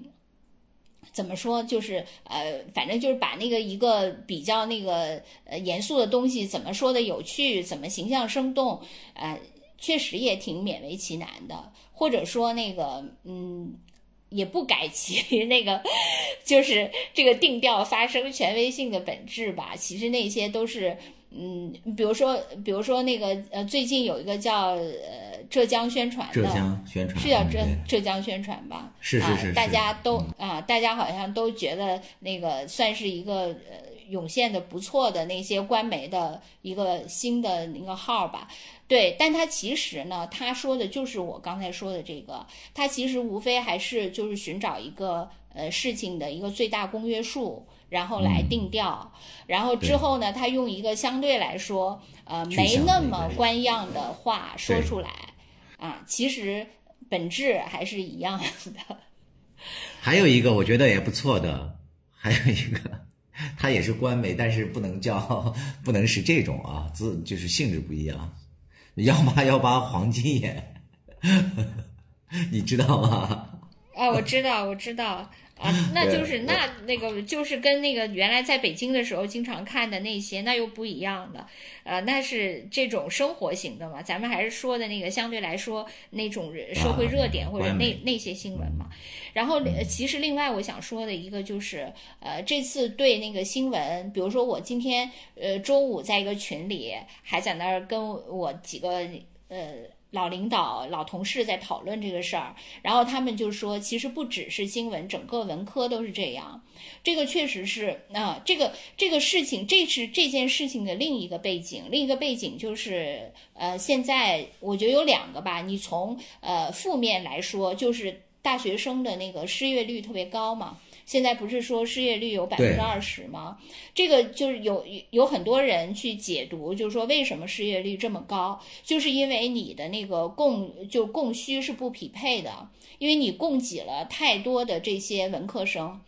怎么说？就是呃，反正就是把那个一个比较那个呃严肃的东西，怎么说的有趣，怎么形象生动，呃，确实也挺勉为其难的。或者说那个嗯，也不改其 那个，就是这个定调发生权威性的本质吧。其实那些都是。嗯，比如说，比如说那个呃，最近有一个叫呃浙江宣传的，浙江宣传是叫浙浙江宣传吧？是是是，大家都啊，大家好像都觉得那个算是一个呃涌现的不错的那些官媒的一个新的那个号吧。对，但他其实呢，他说的就是我刚才说的这个，他其实无非还是就是寻找一个呃事情的一个最大公约数。然后来定调，然后之后呢，他用一个相对来说呃没那么官样的话说出来，啊，其实本质还是一样的。还有一个我觉得也不错的，还有一个，他也是官媒，但是不能叫，不能是这种啊，字就是性质不一样。幺八幺八黄金眼，你知道吗？啊，我知道，我知道。啊，那就是那那个就是跟那个原来在北京的时候经常看的那些那又不一样的，呃，那是这种生活型的嘛，咱们还是说的那个相对来说那种社会热点或者那那些新闻嘛。然后其实另外我想说的一个就是，呃，这次对那个新闻，比如说我今天呃中午在一个群里还在那儿跟我几个呃。老领导、老同事在讨论这个事儿，然后他们就说，其实不只是新闻，整个文科都是这样。这个确实是啊，这个这个事情，这是这件事情的另一个背景。另一个背景就是，呃，现在我觉得有两个吧。你从呃负面来说，就是大学生的那个失业率特别高嘛。现在不是说失业率有百分之二十吗？这个就是有有很多人去解读，就是说为什么失业率这么高，就是因为你的那个供就供需是不匹配的，因为你供给了太多的这些文科生。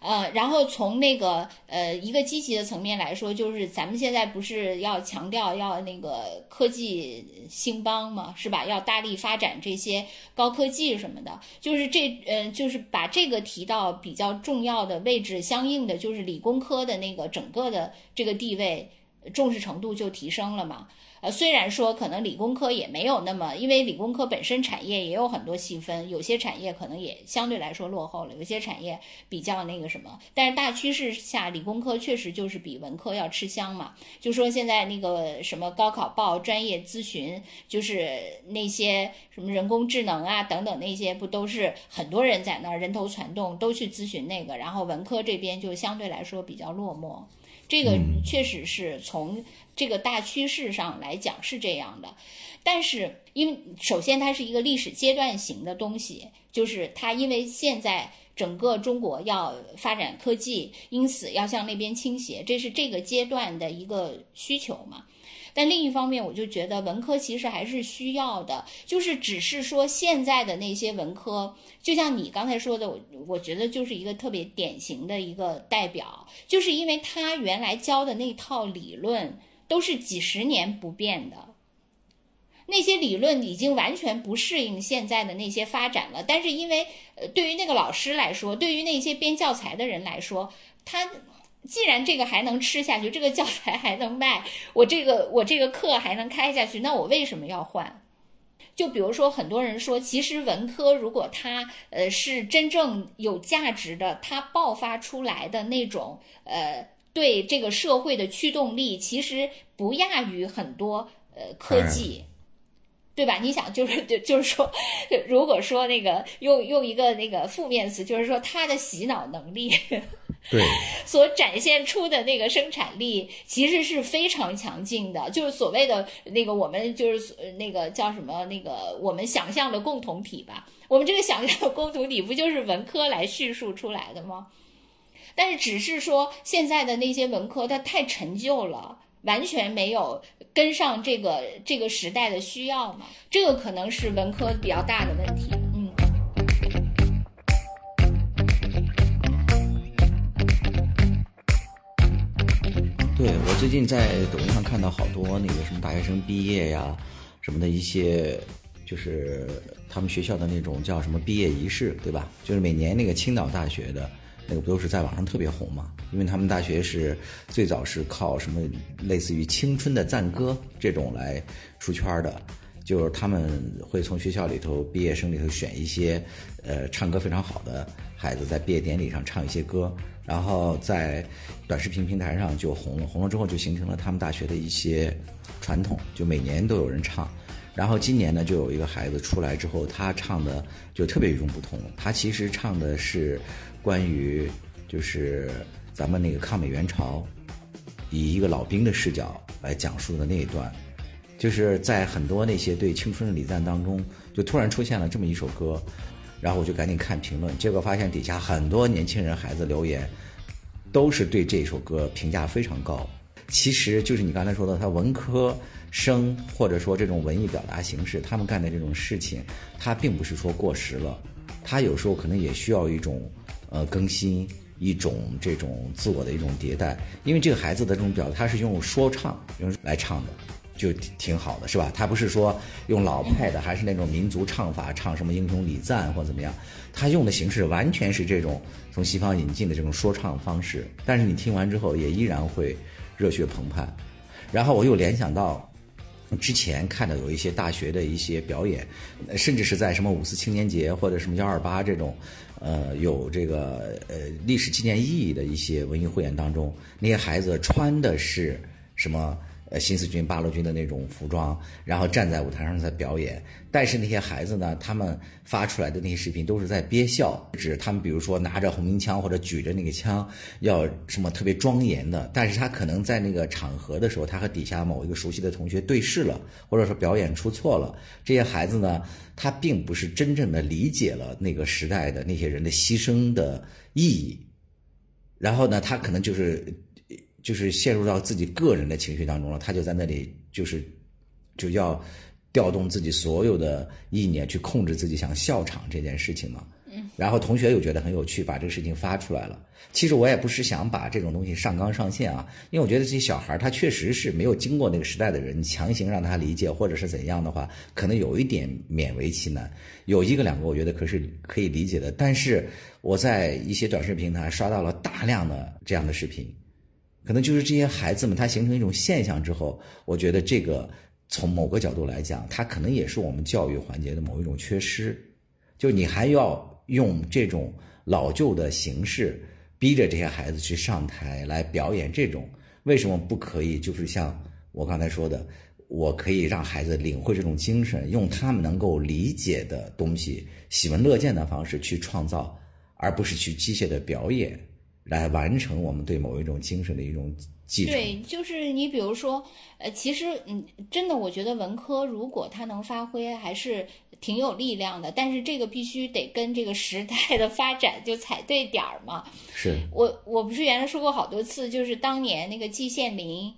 呃，然后从那个呃一个积极的层面来说，就是咱们现在不是要强调要那个科技兴邦嘛，是吧？要大力发展这些高科技什么的，就是这呃就是把这个提到比较重要的位置，相应的就是理工科的那个整个的这个地位重视程度就提升了嘛。呃，虽然说可能理工科也没有那么，因为理工科本身产业也有很多细分，有些产业可能也相对来说落后了，有些产业比较那个什么。但是大趋势下，理工科确实就是比文科要吃香嘛。就说现在那个什么高考报、专业咨询，就是那些什么人工智能啊等等那些，不都是很多人在那儿人头攒动都去咨询那个，然后文科这边就相对来说比较落寞。这个确实是从这个大趋势上来讲是这样的，但是因为首先它是一个历史阶段型的东西，就是它因为现在整个中国要发展科技，因此要向那边倾斜，这是这个阶段的一个需求嘛。但另一方面，我就觉得文科其实还是需要的，就是只是说现在的那些文科，就像你刚才说的，我我觉得就是一个特别典型的一个代表，就是因为他原来教的那套理论都是几十年不变的，那些理论已经完全不适应现在的那些发展了。但是因为呃，对于那个老师来说，对于那些编教材的人来说，他。既然这个还能吃下去，这个教材还能卖，我这个我这个课还能开下去，那我为什么要换？就比如说，很多人说，其实文科如果它呃是真正有价值的，它爆发出来的那种呃对这个社会的驱动力，其实不亚于很多呃科技，对吧？你想，就是就就是说，如果说那个用用一个那个负面词，就是说他的洗脑能力。对，所展现出的那个生产力其实是非常强劲的，就是所谓的那个我们就是那个叫什么那个我们想象的共同体吧。我们这个想象的共同体不就是文科来叙述出来的吗？但是只是说现在的那些文科它太陈旧了，完全没有跟上这个这个时代的需要嘛。这个可能是文科比较大的问题。嗯对我最近在抖音上看到好多那个什么大学生毕业呀，什么的一些，就是他们学校的那种叫什么毕业仪式，对吧？就是每年那个青岛大学的那个不都是在网上特别红嘛？因为他们大学是最早是靠什么类似于青春的赞歌这种来出圈的。就是他们会从学校里头毕业生里头选一些，呃，唱歌非常好的孩子，在毕业典礼上唱一些歌，然后在短视频平台上就红了。红了之后就形成了他们大学的一些传统，就每年都有人唱。然后今年呢，就有一个孩子出来之后，他唱的就特别与众不同。他其实唱的是关于就是咱们那个抗美援朝，以一个老兵的视角来讲述的那一段。就是在很多那些对青春的礼赞当中，就突然出现了这么一首歌，然后我就赶紧看评论，结果发现底下很多年轻人孩子留言，都是对这首歌评价非常高。其实就是你刚才说的，他文科生或者说这种文艺表达形式，他们干的这种事情，他并不是说过时了，他有时候可能也需要一种呃更新，一种这种自我的一种迭代。因为这个孩子的这种表达，他是用说唱用来唱的。就挺好的，是吧？他不是说用老派的，还是那种民族唱法，唱什么英雄礼赞或怎么样？他用的形式完全是这种从西方引进的这种说唱方式。但是你听完之后，也依然会热血澎湃。然后我又联想到之前看到有一些大学的一些表演，甚至是在什么五四青年节或者什么幺二八这种，呃，有这个呃历史纪念意义的一些文艺汇演当中，那些孩子穿的是什么？呃，新四军、八路军的那种服装，然后站在舞台上在表演。但是那些孩子呢，他们发出来的那些视频都是在憋笑，指他们比如说拿着红缨枪或者举着那个枪，要什么特别庄严的。但是他可能在那个场合的时候，他和底下某一个熟悉的同学对视了，或者说表演出错了。这些孩子呢，他并不是真正的理解了那个时代的那些人的牺牲的意义，然后呢，他可能就是。就是陷入到自己个人的情绪当中了，他就在那里就是，就要调动自己所有的意念去控制自己想笑场这件事情嘛。嗯。然后同学又觉得很有趣，把这个事情发出来了。其实我也不是想把这种东西上纲上线啊，因为我觉得这些小孩他确实是没有经过那个时代的人，强行让他理解或者是怎样的话，可能有一点勉为其难。有一个两个我觉得可是可以理解的，但是我在一些短视频平台刷到了大量的这样的视频。可能就是这些孩子们他形成一种现象之后，我觉得这个从某个角度来讲，他可能也是我们教育环节的某一种缺失，就你还要用这种老旧的形式逼着这些孩子去上台来表演这种，为什么不可以？就是像我刚才说的。我可以让孩子领会这种精神，用他们能够理解的东西、喜闻乐见的方式去创造，而不是去机械的表演来完成我们对某一种精神的一种继承。对，就是你比如说，呃，其实嗯，真的，我觉得文科如果它能发挥，还是挺有力量的。但是这个必须得跟这个时代的发展就踩对点儿嘛。是我我不是原来说过好多次，就是当年那个季羡林。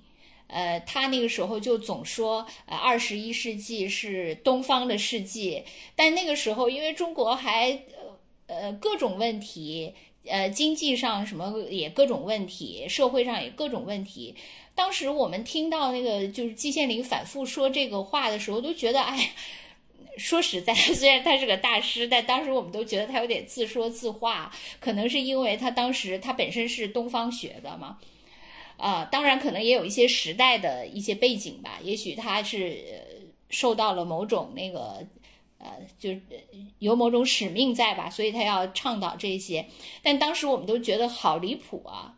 呃，他那个时候就总说，呃，二十一世纪是东方的世纪，但那个时候因为中国还呃呃各种问题，呃经济上什么也各种问题，社会上也各种问题。当时我们听到那个就是季羡林反复说这个话的时候，都觉得，哎，说实在，虽然他是个大师，但当时我们都觉得他有点自说自话，可能是因为他当时他本身是东方学的嘛。啊，当然可能也有一些时代的一些背景吧，也许他是受到了某种那个，呃，就是有某种使命在吧，所以他要倡导这些。但当时我们都觉得好离谱啊，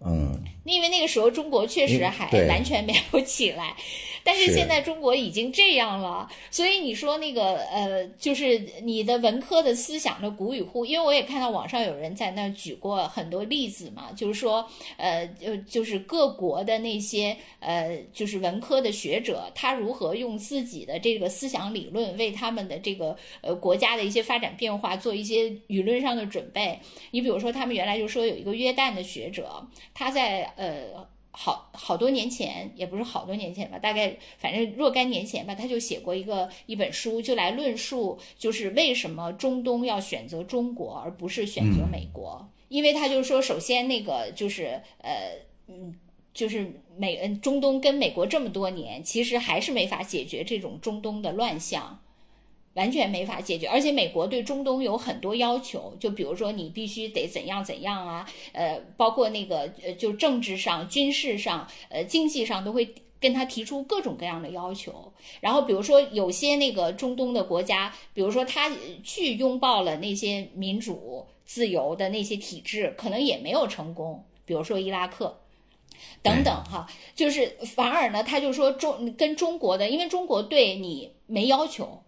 嗯，因为那个时候中国确实还完全没有起来。但是现在中国已经这样了，所以你说那个呃，就是你的文科的思想的古与呼，因为我也看到网上有人在那举过很多例子嘛，就是说呃，就就是各国的那些呃，就是文科的学者，他如何用自己的这个思想理论为他们的这个呃国家的一些发展变化做一些舆论上的准备。你比如说，他们原来就说有一个约旦的学者，他在呃。好好多年前，也不是好多年前吧，大概反正若干年前吧，他就写过一个一本书，就来论述，就是为什么中东要选择中国而不是选择美国，因为他就说，首先那个就是呃嗯，就是美嗯中东跟美国这么多年，其实还是没法解决这种中东的乱象。完全没法解决，而且美国对中东有很多要求，就比如说你必须得怎样怎样啊，呃，包括那个呃，就政治上、军事上、呃，经济上都会跟他提出各种各样的要求。然后比如说有些那个中东的国家，比如说他去拥抱了那些民主自由的那些体制，可能也没有成功。比如说伊拉克等等哈，就是反而呢，他就说中跟中国的，因为中国对你没要求。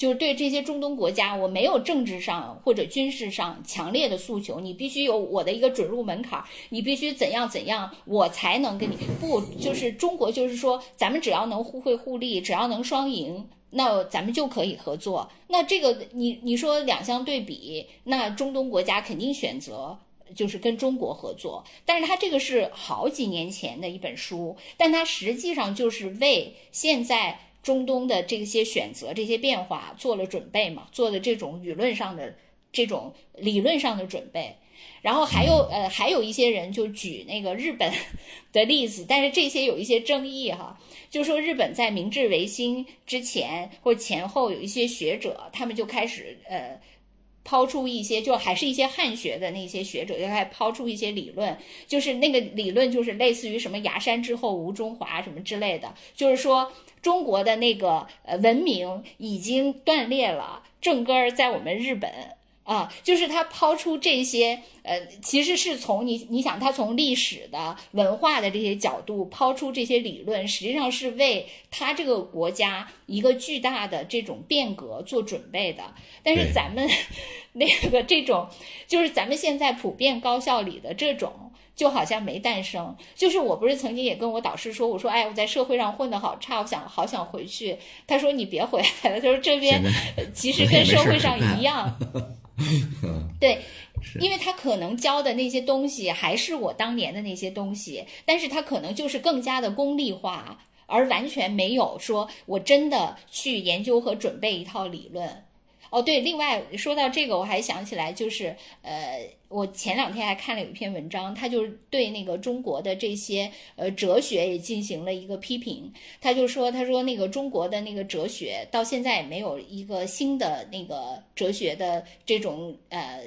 就是对这些中东国家，我没有政治上或者军事上强烈的诉求，你必须有我的一个准入门槛，你必须怎样怎样，我才能跟你不就是中国就是说，咱们只要能互惠互利，只要能双赢，那咱们就可以合作。那这个你你说两相对比，那中东国家肯定选择就是跟中国合作，但是他这个是好几年前的一本书，但他实际上就是为现在。中东的这些选择、这些变化做了准备嘛？做的这种舆论上的、这种理论上的准备，然后还有呃，还有一些人就举那个日本的例子，但是这些有一些争议哈，就说日本在明治维新之前或前后有一些学者，他们就开始呃。抛出一些，就还是一些汉学的那些学者，就开始抛出一些理论，就是那个理论，就是类似于什么“崖山之后无中华”什么之类的，就是说中国的那个呃文明已经断裂了，正根儿在我们日本。啊，就是他抛出这些，呃，其实是从你你想，他从历史的文化的这些角度抛出这些理论，实际上是为他这个国家一个巨大的这种变革做准备的。但是咱们 那个这种，就是咱们现在普遍高校里的这种，就好像没诞生。就是我不是曾经也跟我导师说，我说，哎，我在社会上混得好差，我想好想回去。他说你别回来了，他说这边其实跟社会上一样。对，因为他可能教的那些东西还是我当年的那些东西，但是他可能就是更加的功利化，而完全没有说我真的去研究和准备一套理论。哦，对，另外说到这个，我还想起来，就是呃，我前两天还看了有一篇文章，他就是对那个中国的这些呃哲学也进行了一个批评。他就说，他说那个中国的那个哲学到现在也没有一个新的那个哲学的这种呃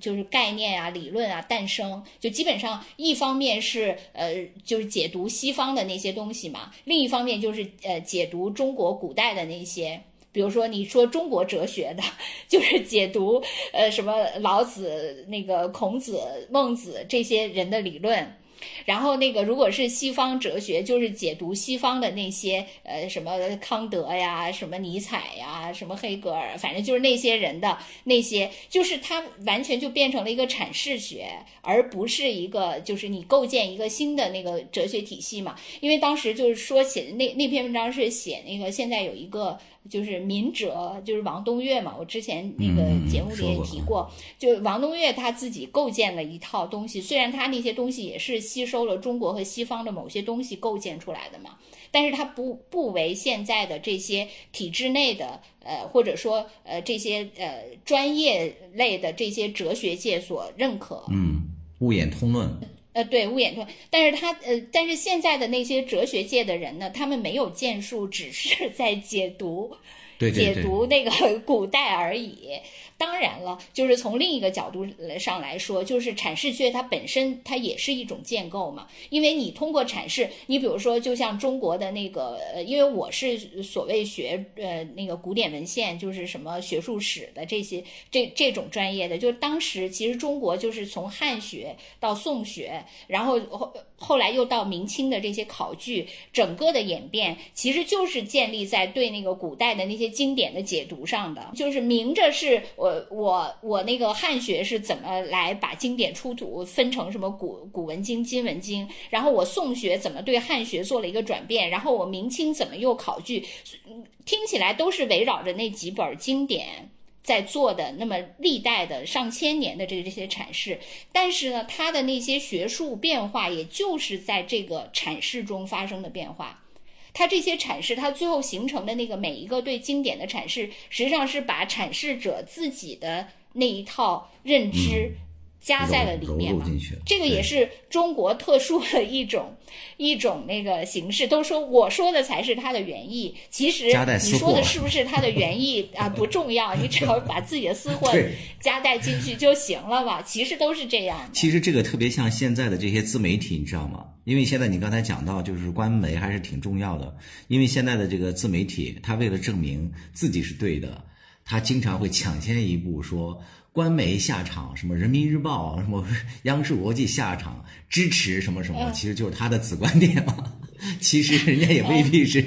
就是概念啊、理论啊诞生。就基本上一方面是呃就是解读西方的那些东西嘛，另一方面就是呃解读中国古代的那些。比如说，你说中国哲学的，就是解读呃什么老子、那个孔子、孟子这些人的理论。然后那个，如果是西方哲学，就是解读西方的那些呃什么康德呀、什么尼采呀、什么黑格尔，反正就是那些人的那些，就是他完全就变成了一个阐释学，而不是一个就是你构建一个新的那个哲学体系嘛。因为当时就是说写那那篇文章是写那个现在有一个。就是民哲，就是王东岳嘛。我之前那个节目里也提过，就王东岳他自己构建了一套东西。虽然他那些东西也是吸收了中国和西方的某些东西构建出来的嘛，但是他不不为现在的这些体制内的呃，或者说呃这些呃专业类的这些哲学界所认可。嗯，物演通论。呃，对，乌眼通，但是他呃，但是现在的那些哲学界的人呢，他们没有建树，只是 在解读，解读那个 古代而已。当然了，就是从另一个角度上来说，就是阐释学它本身它也是一种建构嘛。因为你通过阐释，你比如说，就像中国的那个，呃，因为我是所谓学呃那个古典文献，就是什么学术史的这些这这种专业的，就是当时其实中国就是从汉学到宋学，然后后后来又到明清的这些考据，整个的演变其实就是建立在对那个古代的那些经典的解读上的，就是明着是。我我我那个汉学是怎么来把经典出土分成什么古古文经、今文经？然后我宋学怎么对汉学做了一个转变？然后我明清怎么又考据？听起来都是围绕着那几本经典在做的。那么历代的上千年的这这些阐释，但是呢，它的那些学术变化，也就是在这个阐释中发生的变化。它这些阐释，它最后形成的那个每一个对经典的阐释，实际上是把阐释者自己的那一套认知。加在了里面嘛，这个也是中国特殊的一种一种那个形式。都说我说的才是它的原意，其实你说的是不是它的原意 啊不重要，你只要把自己的私货加带进去就行了嘛。其实都是这样。其实这个特别像现在的这些自媒体，你知道吗？因为现在你刚才讲到，就是官媒还是挺重要的。因为现在的这个自媒体，他为了证明自己是对的，他经常会抢先一步说。官媒下场，什么人民日报，什么央视国际下场支持什么什么，其实就是他的子观点嘛。其实人家也未必是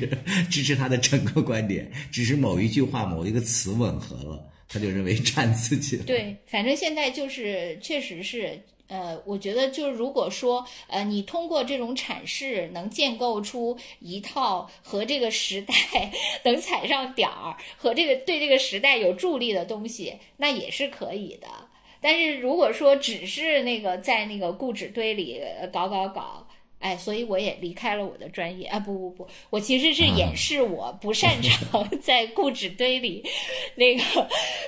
支持他的整个观点，只是某一句话、某一个词吻合了，他就认为站自己了。对，反正现在就是确实是。呃，我觉得就是如果说，呃，你通过这种阐释能建构出一套和这个时代能踩上点儿，和这个对这个时代有助力的东西，那也是可以的。但是如果说只是那个在那个固执堆里搞搞搞。哎，所以我也离开了我的专业啊！不不不，我其实是掩饰我不擅长 在固执堆里那个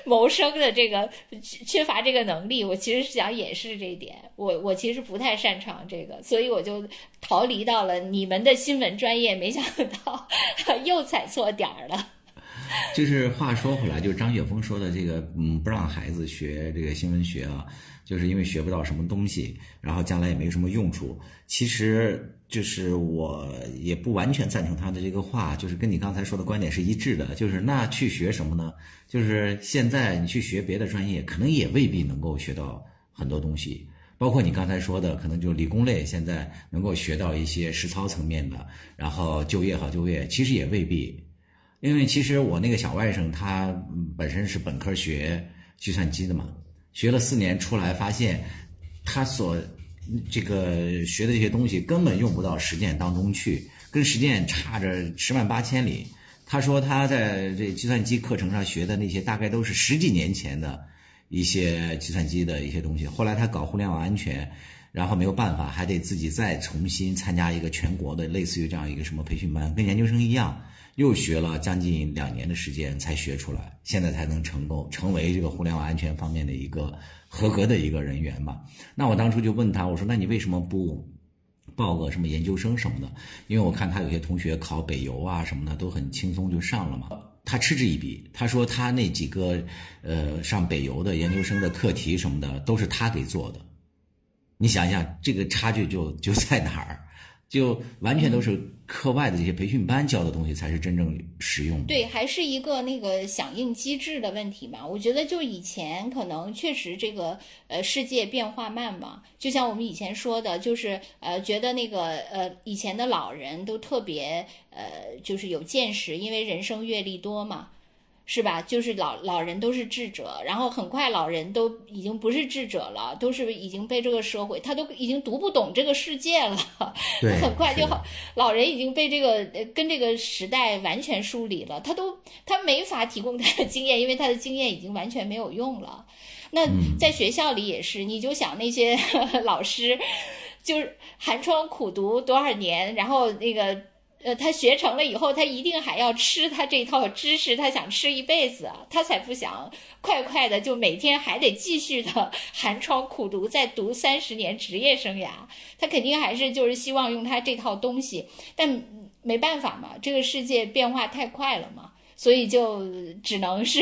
谋生的这个缺乏这个能力。我其实是想掩饰这一点，我我其实不太擅长这个，所以我就逃离到了你们的新闻专业。没想到 又踩错点儿了。就是话说回来，就是张雪峰说的这个，嗯，不让孩子学这个新闻学啊。就是因为学不到什么东西，然后将来也没什么用处。其实，就是我也不完全赞成他的这个话，就是跟你刚才说的观点是一致的。就是那去学什么呢？就是现在你去学别的专业，可能也未必能够学到很多东西。包括你刚才说的，可能就理工类现在能够学到一些实操层面的，然后就业好就业，其实也未必。因为其实我那个小外甥他本身是本科学计算机的嘛。学了四年出来，发现他所这个学的这些东西根本用不到实践当中去，跟实践差着十万八千里。他说他在这计算机课程上学的那些，大概都是十几年前的一些计算机的一些东西。后来他搞互联网安全，然后没有办法，还得自己再重新参加一个全国的类似于这样一个什么培训班，跟研究生一样。又学了将近两年的时间才学出来，现在才能成功成为这个互联网安全方面的一个合格的一个人员吧。那我当初就问他，我说那你为什么不报个什么研究生什么的？因为我看他有些同学考北邮啊什么的都很轻松就上了嘛。他嗤之以鼻，他说他那几个呃上北邮的研究生的课题什么的都是他给做的。你想想，这个差距就就在哪儿？就完全都是课外的这些培训班教的东西才是真正实用的。对，还是一个那个响应机制的问题嘛。我觉得就以前可能确实这个呃世界变化慢嘛，就像我们以前说的，就是呃觉得那个呃以前的老人都特别呃就是有见识，因为人生阅历多嘛。是吧？就是老老人都是智者，然后很快老人都已经不是智者了，都是已经被这个社会，他都已经读不懂这个世界了。对，很快就好，老人已经被这个跟这个时代完全疏离了，他都他没法提供他的经验，因为他的经验已经完全没有用了。那在学校里也是，你就想那些 老师，就是寒窗苦读多少年，然后那个。呃，他学成了以后，他一定还要吃他这套知识，他想吃一辈子，他才不想快快的就每天还得继续的 寒窗苦读，再读三十年职业生涯。他肯定还是就是希望用他这套东西，但没办法嘛，这个世界变化太快了嘛。所以就只能是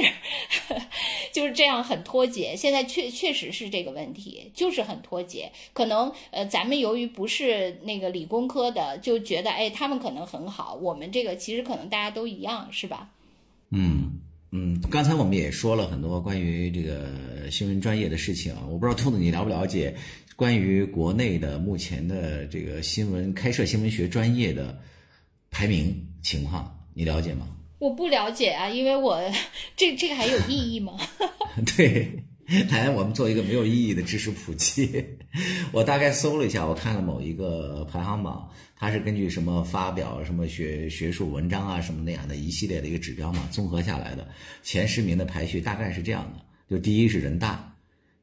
就是这样很脱节，现在确确实是这个问题，就是很脱节。可能呃，咱们由于不是那个理工科的，就觉得哎，他们可能很好，我们这个其实可能大家都一样，是吧？嗯嗯，刚才我们也说了很多关于这个新闻专业的事情啊，我不知道兔子你了不了解关于国内的目前的这个新闻开设新闻学专业的排名情况，你了解吗？我不了解啊，因为我这这个还有意义吗？对，来我们做一个没有意义的知识普及。我大概搜了一下，我看了某一个排行榜，它是根据什么发表什么学学术文章啊什么那样的一系列的一个指标嘛，综合下来的前十名的排序大概是这样的：就第一是人大，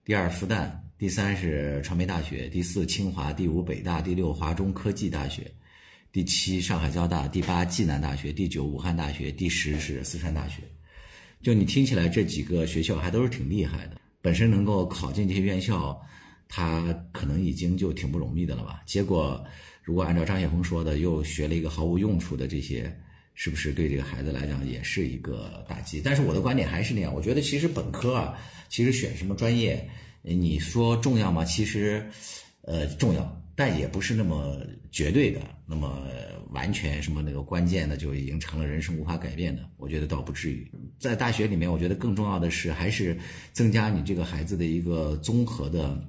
第二复旦，第三是传媒大学，第四清华，第五北大，第六华中科技大学。第七，上海交大；第八，暨南大学；第九，武汉大学；第十是四川大学。就你听起来，这几个学校还都是挺厉害的。本身能够考进这些院校，他可能已经就挺不容易的了吧？结果，如果按照张雪峰说的，又学了一个毫无用处的这些，是不是对这个孩子来讲也是一个打击？但是我的观点还是那样，我觉得其实本科啊，其实选什么专业，你说重要吗？其实，呃，重要。但也不是那么绝对的，那么完全什么那个关键的就已经成了人生无法改变的，我觉得倒不至于。在大学里面，我觉得更重要的是还是增加你这个孩子的一个综合的，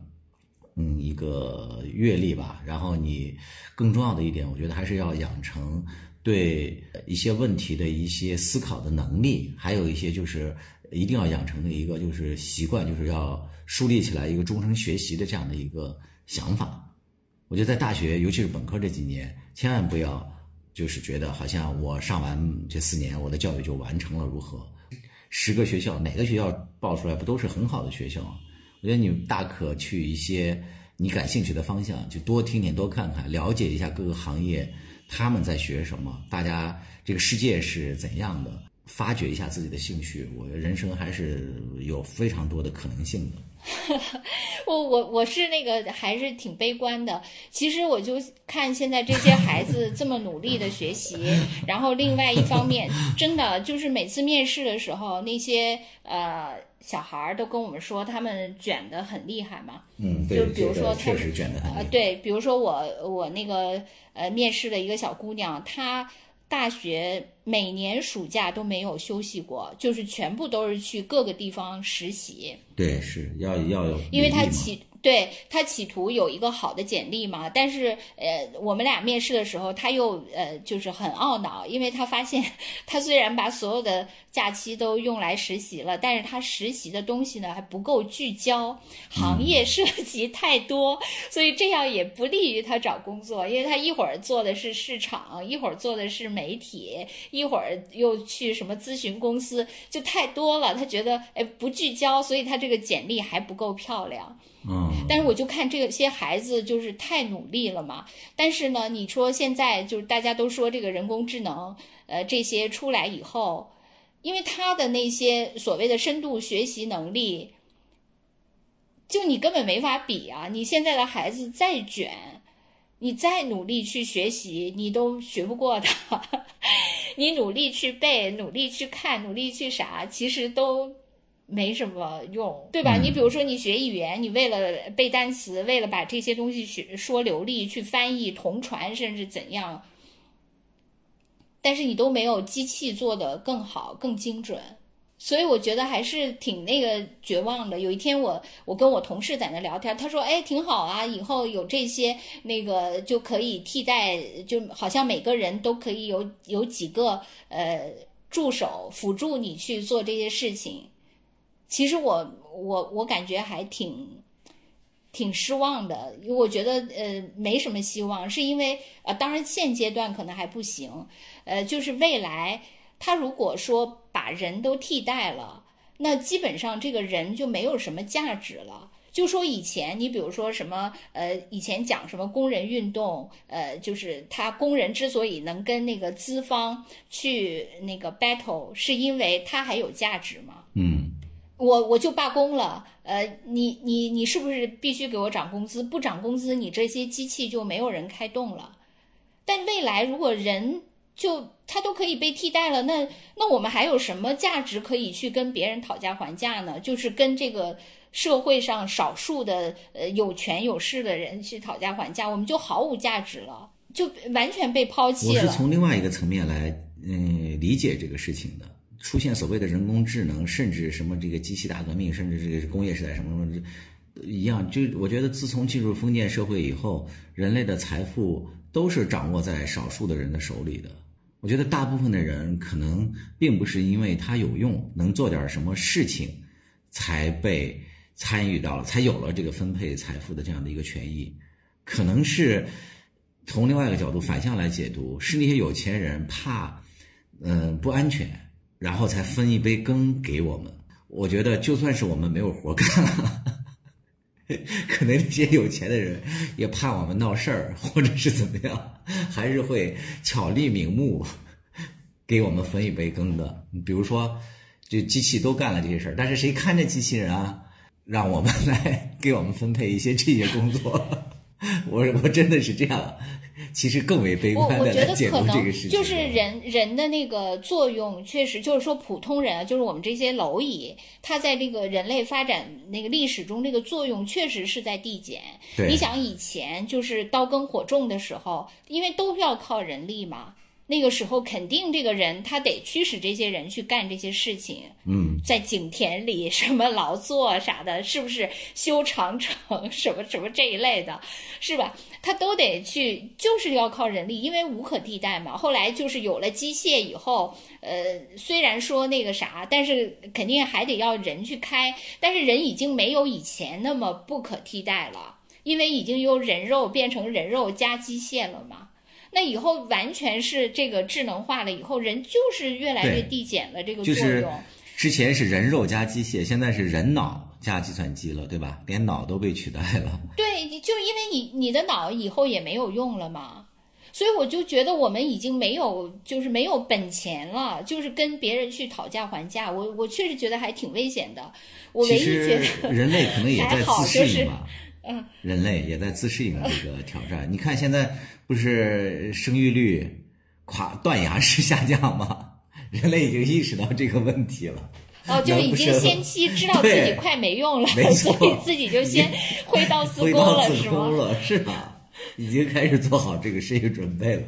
嗯，一个阅历吧。然后你更重要的一点，我觉得还是要养成对一些问题的一些思考的能力，还有一些就是一定要养成的一个就是习惯，就是要树立起来一个终生学习的这样的一个想法。我觉得在大学，尤其是本科这几年，千万不要就是觉得好像我上完这四年，我的教育就完成了如何？十个学校哪个学校报出来不都是很好的学校？我觉得你大可去一些你感兴趣的方向，就多听听、多看看，了解一下各个行业他们在学什么，大家这个世界是怎样的，发掘一下自己的兴趣。我觉得人生还是有非常多的可能性的。我我我是那个还是挺悲观的。其实我就看现在这些孩子这么努力的学习，然后另外一方面，真的就是每次面试的时候，那些呃小孩儿都跟我们说他们卷的很厉害嘛。嗯，就比如说确实卷的很厉害。对，比如说我我那个呃面试的一个小姑娘，她。大学每年暑假都没有休息过，就是全部都是去各个地方实习。对，是要要有，因为他起。对他企图有一个好的简历嘛，但是呃，我们俩面试的时候，他又呃就是很懊恼，因为他发现他虽然把所有的假期都用来实习了，但是他实习的东西呢还不够聚焦，行业涉及太多，所以这样也不利于他找工作，因为他一会儿做的是市场，一会儿做的是媒体，一会儿又去什么咨询公司，就太多了，他觉得哎不聚焦，所以他这个简历还不够漂亮。嗯，但是我就看这些孩子就是太努力了嘛。但是呢，你说现在就是大家都说这个人工智能，呃，这些出来以后，因为他的那些所谓的深度学习能力，就你根本没法比啊。你现在的孩子再卷，你再努力去学习，你都学不过他。你努力去背，努力去看，努力去啥，其实都没什么用，对吧？你比如说，你学语言，你为了背单词，为了把这些东西学说流利，去翻译、同传，甚至怎样，但是你都没有机器做的更好、更精准。所以我觉得还是挺那个绝望的。有一天我我跟我同事在那聊天，他说：“哎，挺好啊，以后有这些那个就可以替代，就好像每个人都可以有有几个呃助手辅助你去做这些事情。”其实我我我感觉还挺挺失望的，我觉得呃没什么希望，是因为呃当然现阶段可能还不行，呃就是未来。他如果说把人都替代了，那基本上这个人就没有什么价值了。就说以前，你比如说什么，呃，以前讲什么工人运动，呃，就是他工人之所以能跟那个资方去那个 battle，是因为他还有价值吗？嗯，我我就罢工了，呃，你你你是不是必须给我涨工资？不涨工资，你这些机器就没有人开动了。但未来如果人就他都可以被替代了，那那我们还有什么价值可以去跟别人讨价还价呢？就是跟这个社会上少数的呃有权有势的人去讨价还价，我们就毫无价值了，就完全被抛弃了。我是从另外一个层面来嗯理解这个事情的。出现所谓的人工智能，甚至什么这个机器大革命，甚至这个工业时代什么什么一样，就我觉得自从进入封建社会以后，人类的财富都是掌握在少数的人的手里的。我觉得大部分的人可能并不是因为他有用，能做点什么事情，才被参与到了，才有了这个分配财富的这样的一个权益。可能是从另外一个角度反向来解读，是那些有钱人怕，嗯，不安全，然后才分一杯羹给我们。我觉得就算是我们没有活干了。可能那些有钱的人也怕我们闹事儿，或者是怎么样，还是会巧立名目给我们分一杯羹的。比如说，这机器都干了这些事儿，但是谁看着机器人啊？让我们 来给我们分配一些这些工作。我我真的是这样。其实更为悲观的来解读这个事情，就是人人的那个作用，确实就是说普通人啊，就是我们这些蝼蚁，它在这个人类发展那个历史中，这个作用确实是在递减。你想以前就是刀耕火种的时候，因为都要靠人力嘛。那个时候肯定这个人他得驱使这些人去干这些事情，嗯，在井田里什么劳作啥的，是不是修长城什么什么这一类的，是吧？他都得去，就是要靠人力，因为无可替代嘛。后来就是有了机械以后，呃，虽然说那个啥，但是肯定还得要人去开，但是人已经没有以前那么不可替代了，因为已经由人肉变成人肉加机械了嘛。那以后完全是这个智能化了，以后人就是越来越递减了这个作用。之前是人肉加机械，现在是人脑加计算机了，对吧？连脑都被取代了。对，就因为你你的脑以后也没有用了嘛，所以我就觉得我们已经没有就是没有本钱了，就是跟别人去讨价还价。我我确实觉得还挺危险的。我唯一觉得人类可能也在自适应嘛。嗯，人类也在自适应这个挑战。你看现在。不是生育率垮断崖式下降吗？人类已经意识到这个问题了。哦，就已经先期知道自己快没用了，所以自己就先挥刀自宫了，是吗？是吧，已经开始做好这个事业准备了。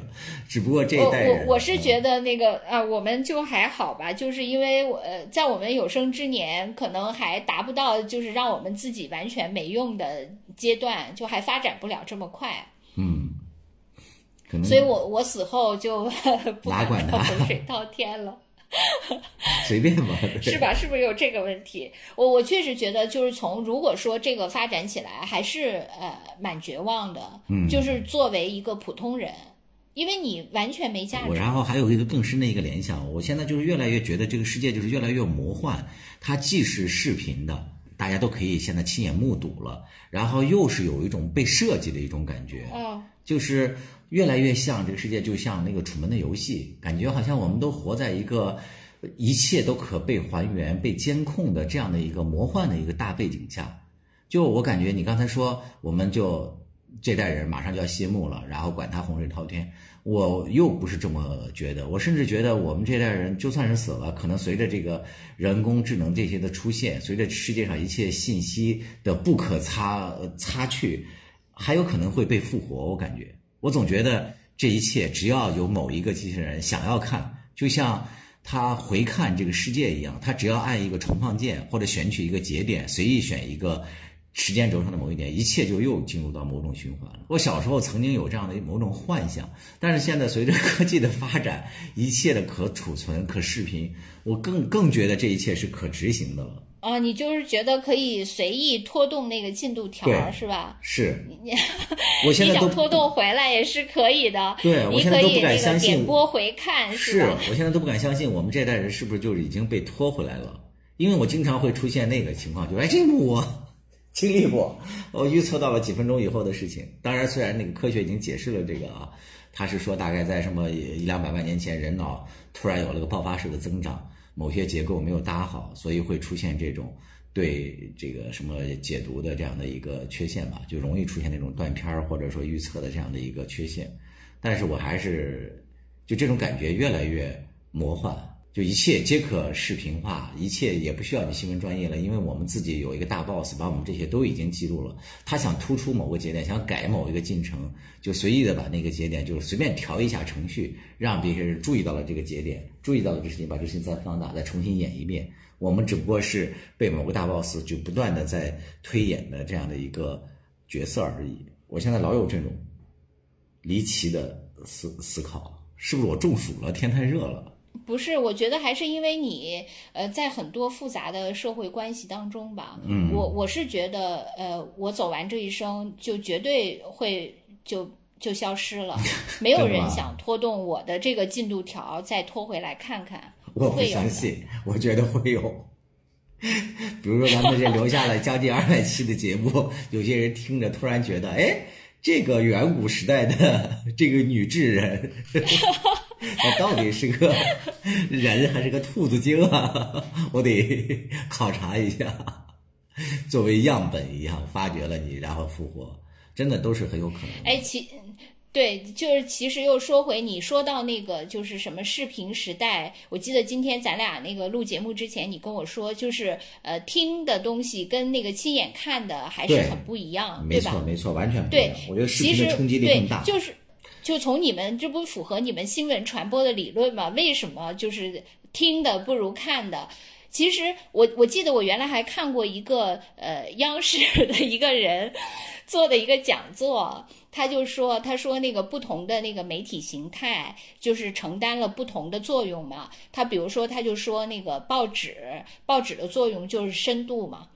只不过这一代人，我我是觉得那个啊，我们就还好吧，就是因为我在我们有生之年，可能还达不到就是让我们自己完全没用的阶段，就还发展不了这么快。嗯。所以我我死后就 哪管他洪水滔天了，随便吧，是吧？是不是有这个问题？我我确实觉得，就是从如果说这个发展起来，还是呃蛮绝望的。嗯，就是作为一个普通人，因为你完全没价值。我然后还有一个更深的一个联想，我现在就是越来越觉得这个世界就是越来越魔幻。它既是视频的，大家都可以现在亲眼目睹了，然后又是有一种被设计的一种感觉。嗯，就是。越来越像这个世界，就像那个楚门的游戏，感觉好像我们都活在一个一切都可被还原、被监控的这样的一个魔幻的一个大背景下。就我感觉，你刚才说，我们就这代人马上就要谢幕了，然后管他洪水滔天。我又不是这么觉得，我甚至觉得我们这代人就算是死了，可能随着这个人工智能这些的出现，随着世界上一切信息的不可擦擦去，还有可能会被复活。我感觉，我总觉得这一切只要有某一个机器人想要看，就像他回看这个世界一样，他只要按一个重放键或者选取一个节点，随意选一个。时间轴上的某一点，一切就又进入到某种循环了。我小时候曾经有这样的某种幻想，但是现在随着科技的发展，一切的可储存、可视频，我更更觉得这一切是可执行的了。啊，你就是觉得可以随意拖动那个进度条，是吧？是。你我现在想拖动回来也是可以的。对，我现在都不敢相信。点播回看是吧？我现在都不敢相信，我们这代人是不是就是已经被拖回来了？因为我经常会出现那个情况，就哎，这幕我。经历过，我预测到了几分钟以后的事情。当然，虽然那个科学已经解释了这个啊，他是说大概在什么一两百万年前，人脑突然有了个爆发式的增长，某些结构没有搭好，所以会出现这种对这个什么解读的这样的一个缺陷吧，就容易出现那种断片儿或者说预测的这样的一个缺陷。但是我还是就这种感觉越来越魔幻。就一切皆可视频化，一切也不需要你新闻专业了，因为我们自己有一个大 boss，把我们这些都已经记录了。他想突出某个节点，想改某一个进程，就随意的把那个节点，就是随便调一下程序，让别人注意到了这个节点，注意到了这事情，把这事情再放大，再重新演一遍。我们只不过是被某个大 boss 就不断的在推演的这样的一个角色而已。我现在老有这种离奇的思思考，是不是我中暑了？天太热了。不是，我觉得还是因为你，呃，在很多复杂的社会关系当中吧。嗯，我我是觉得，呃，我走完这一生就绝对会就就消失了，没有人想拖动我的这个进度条再拖回来看看。我不相信，我觉得会有。比如说，咱们这留下了将近二百期的节目，有些人听着突然觉得，哎，这个远古时代的 这个女智人。那到底是个人还是个兔子精啊？我得 考察一下，作为样本一样发掘了你，然后复活，真的都是很有可能。哎，其对，就是其实又说回你说到那个，就是什么视频时代。我记得今天咱俩那个录节目之前，你跟我说，就是呃，听的东西跟那个亲眼看的还是很不一样，对吧？没错，没错，完全不一样。我觉得视频的冲击力更大。就是。就从你们这不符合你们新闻传播的理论吗？为什么就是听的不如看的？其实我我记得我原来还看过一个呃央视的一个人做的一个讲座，他就说他说那个不同的那个媒体形态就是承担了不同的作用嘛。他比如说他就说那个报纸报纸的作用就是深度嘛。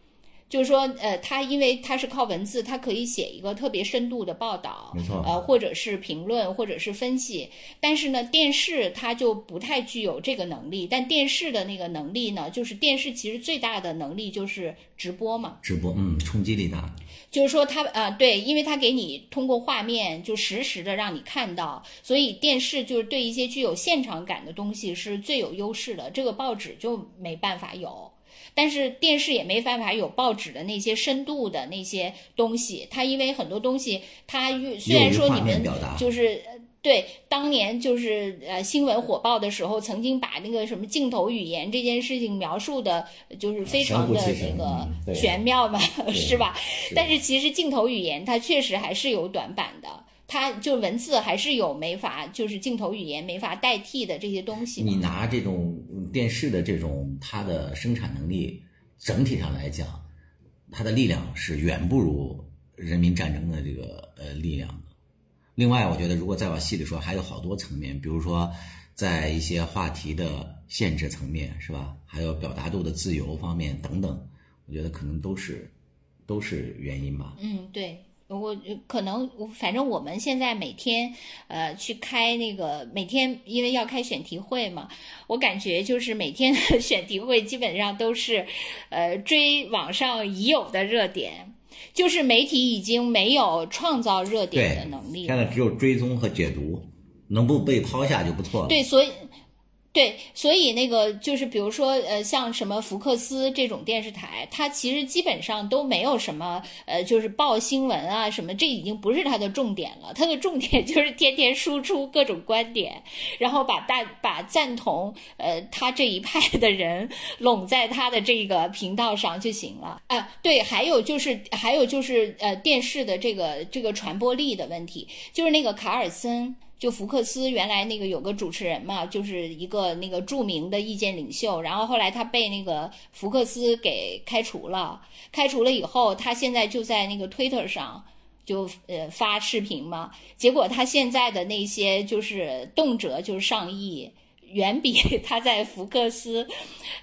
就是说，呃，他因为他是靠文字，他可以写一个特别深度的报道，没错，呃，或者是评论，或者是分析。但是呢，电视它就不太具有这个能力。但电视的那个能力呢，就是电视其实最大的能力就是直播嘛，直播，嗯，冲击力大。就是说，它啊，对，因为它给你通过画面就实时的让你看到，所以电视就是对一些具有现场感的东西是最有优势的。这个报纸就没办法有。但是电视也没办法有报纸的那些深度的那些东西，它因为很多东西，它虽然说你们就是对当年就是呃新闻火爆的时候，曾经把那个什么镜头语言这件事情描述的，就是非常的那个玄妙嘛，是吧？但是其实镜头语言它确实还是有短板的。它就文字还是有没法，就是镜头语言没法代替的这些东西。你拿这种电视的这种它的生产能力，整体上来讲，它的力量是远不如人民战争的这个呃力量的。另外，我觉得如果再往细里说，还有好多层面，比如说在一些话题的限制层面，是吧？还有表达度的自由方面等等，我觉得可能都是都是原因吧。嗯，对。我可能，反正我们现在每天，呃，去开那个每天，因为要开选题会嘛，我感觉就是每天的 选题会基本上都是，呃，追网上已有的热点，就是媒体已经没有创造热点的能力，现在只有追踪和解读，能不被抛下就不错了。对，所以。对，所以那个就是比如说，呃，像什么福克斯这种电视台，它其实基本上都没有什么，呃，就是报新闻啊什么，这已经不是它的重点了。它的重点 就是天天输出各种观点，然后把大把赞同呃他这一派的人 拢在他的这个频道上就行了。啊，对，还有就是还有就是呃电视的这个这个传播力的问题，就是那个卡尔森。就福克斯原来那个有个主持人嘛，就是一个那个著名的意见领袖，然后后来他被那个福克斯给开除了。开除了以后，他现在就在那个 Twitter 上就呃发视频嘛。结果他现在的那些就是动辄就是上亿，远比 他在福克斯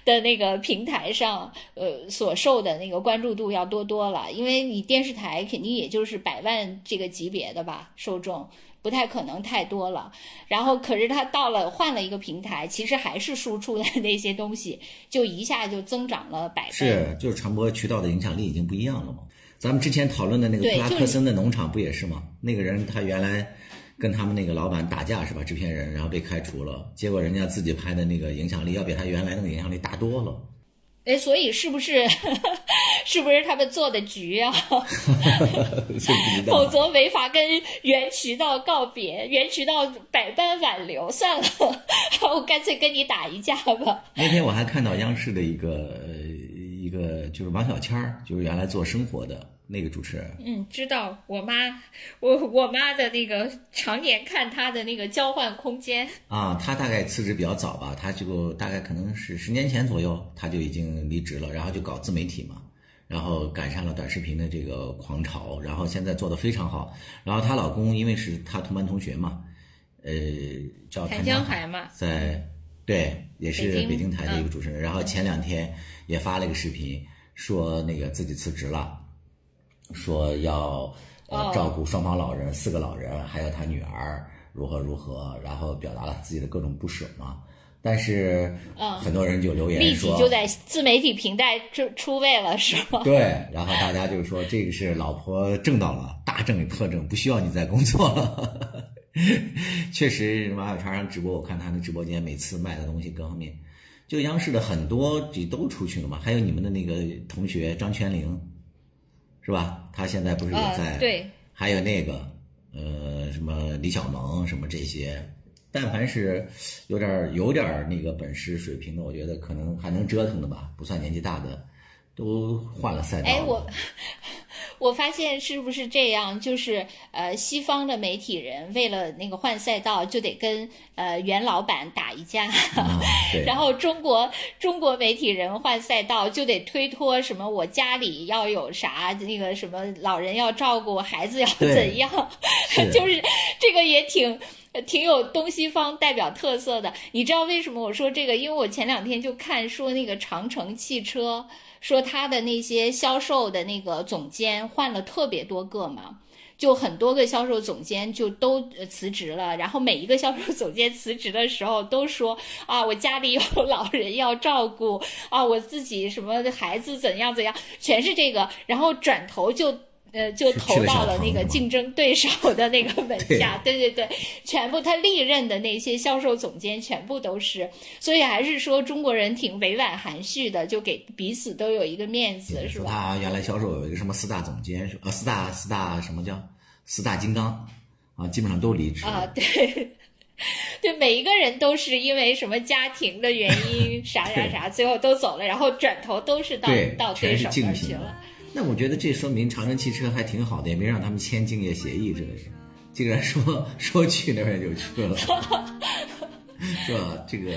的那个平台上呃所受的那个关注度要多多了。因为你电视台肯定也就是百万这个级别的吧受众。不太可能太多了，然后可是他到了换了一个平台，其实还是输出的那些东西，就一下就增长了百倍。是，就是传播渠道的影响力已经不一样了嘛。咱们之前讨论的那个布拉克森的农场不也是吗？那个人他原来跟他们那个老板打架是吧？制片人，然后被开除了，结果人家自己拍的那个影响力要比他原来那个影响力大多了。哎，所以是不是是不是他们做的局啊？否则没法跟原渠道告别，原渠道百般挽留，算了，我干脆跟你打一架吧。那天我还看到央视的一个一个就是王小谦儿，就是原来做生活的。那个主持人，嗯，知道我妈，我我妈的那个常年看她的那个交换空间。啊，她大概辞职比较早吧，她就大概可能是十年前左右她就已经离职了，然后就搞自媒体嘛，然后赶上了短视频的这个狂潮，然后现在做的非常好，然后她老公因为是她同班同学嘛，呃，叫谭江海嘛，在对，也是北京台的一个主持人，然后前两天也发了一个视频，说那个自己辞职了。说要呃照顾双方老人，四个老人，还有他女儿如何如何，然后表达了自己的各种不舍嘛。但是，很多人就留言说，立即就在自媒体平台出出位了，是吗？对，然后大家就说这个是老婆挣到了大正特挣，不需要你再工作了。确实，马小川上直播，我看他的直播间每次卖的东西各方面，就央视的很多也都出去了嘛。还有你们的那个同学张泉灵。是吧？他现在不是也在？对，还有那个，呃，什么李小萌什么这些，但凡是有点有点那个本事水平的，我觉得可能还能折腾的吧，不算年纪大的，都换了赛道。哎，我。我发现是不是这样？就是呃，西方的媒体人为了那个换赛道，就得跟呃原老板打一架，然后中国中国媒体人换赛道就得推脱什么我家里要有啥那个什么老人要照顾，孩子要怎样，就是这个也挺挺有东西方代表特色的。你知道为什么我说这个？因为我前两天就看说那个长城汽车。说他的那些销售的那个总监换了特别多个嘛，就很多个销售总监就都辞职了，然后每一个销售总监辞职的时候都说啊，我家里有 老人要照顾啊，我自己什么孩子怎样怎样，全是这个，然后转头就。呃，就投到了那个竞争对手的那个门下，对对对，全部他历任的那些销售总监全部都是，所以还是说中国人挺委婉含蓄的，就给彼此都有一个面子，是吧？啊原来销售有一个什么四大总监是呃四大四大什么叫四大金刚啊，基本上都离职啊，对，对，每一个人都是因为什么家庭的原因 啥啥啥，最后都走了，然后转头都是到到对手那去了。那我觉得这说明长城汽车还挺好的，也没让他们签竞业协议之类的，竟然说 说去那边就去了，是吧？这个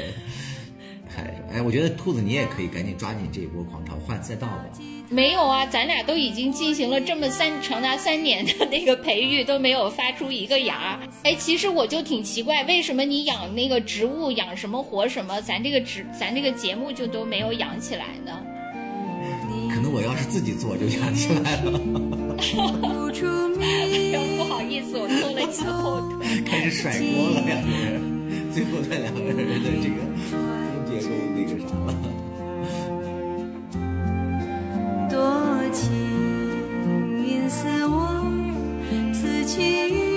太……哎，我觉得兔子你也可以赶紧抓紧这一波狂潮换赛道吧。没有啊，咱俩都已经进行了这么三长达三年的那个培育，都没有发出一个芽。哎，其实我就挺奇怪，为什么你养那个植物养什么活什么，咱这个植咱这个节目就都没有养起来呢？可能我要是自己做就想起来了。不好意思，我拖了一次后腿。开始甩锅了，两个人，最后在两个人的这个分别都那个啥了。多情应似我，此情。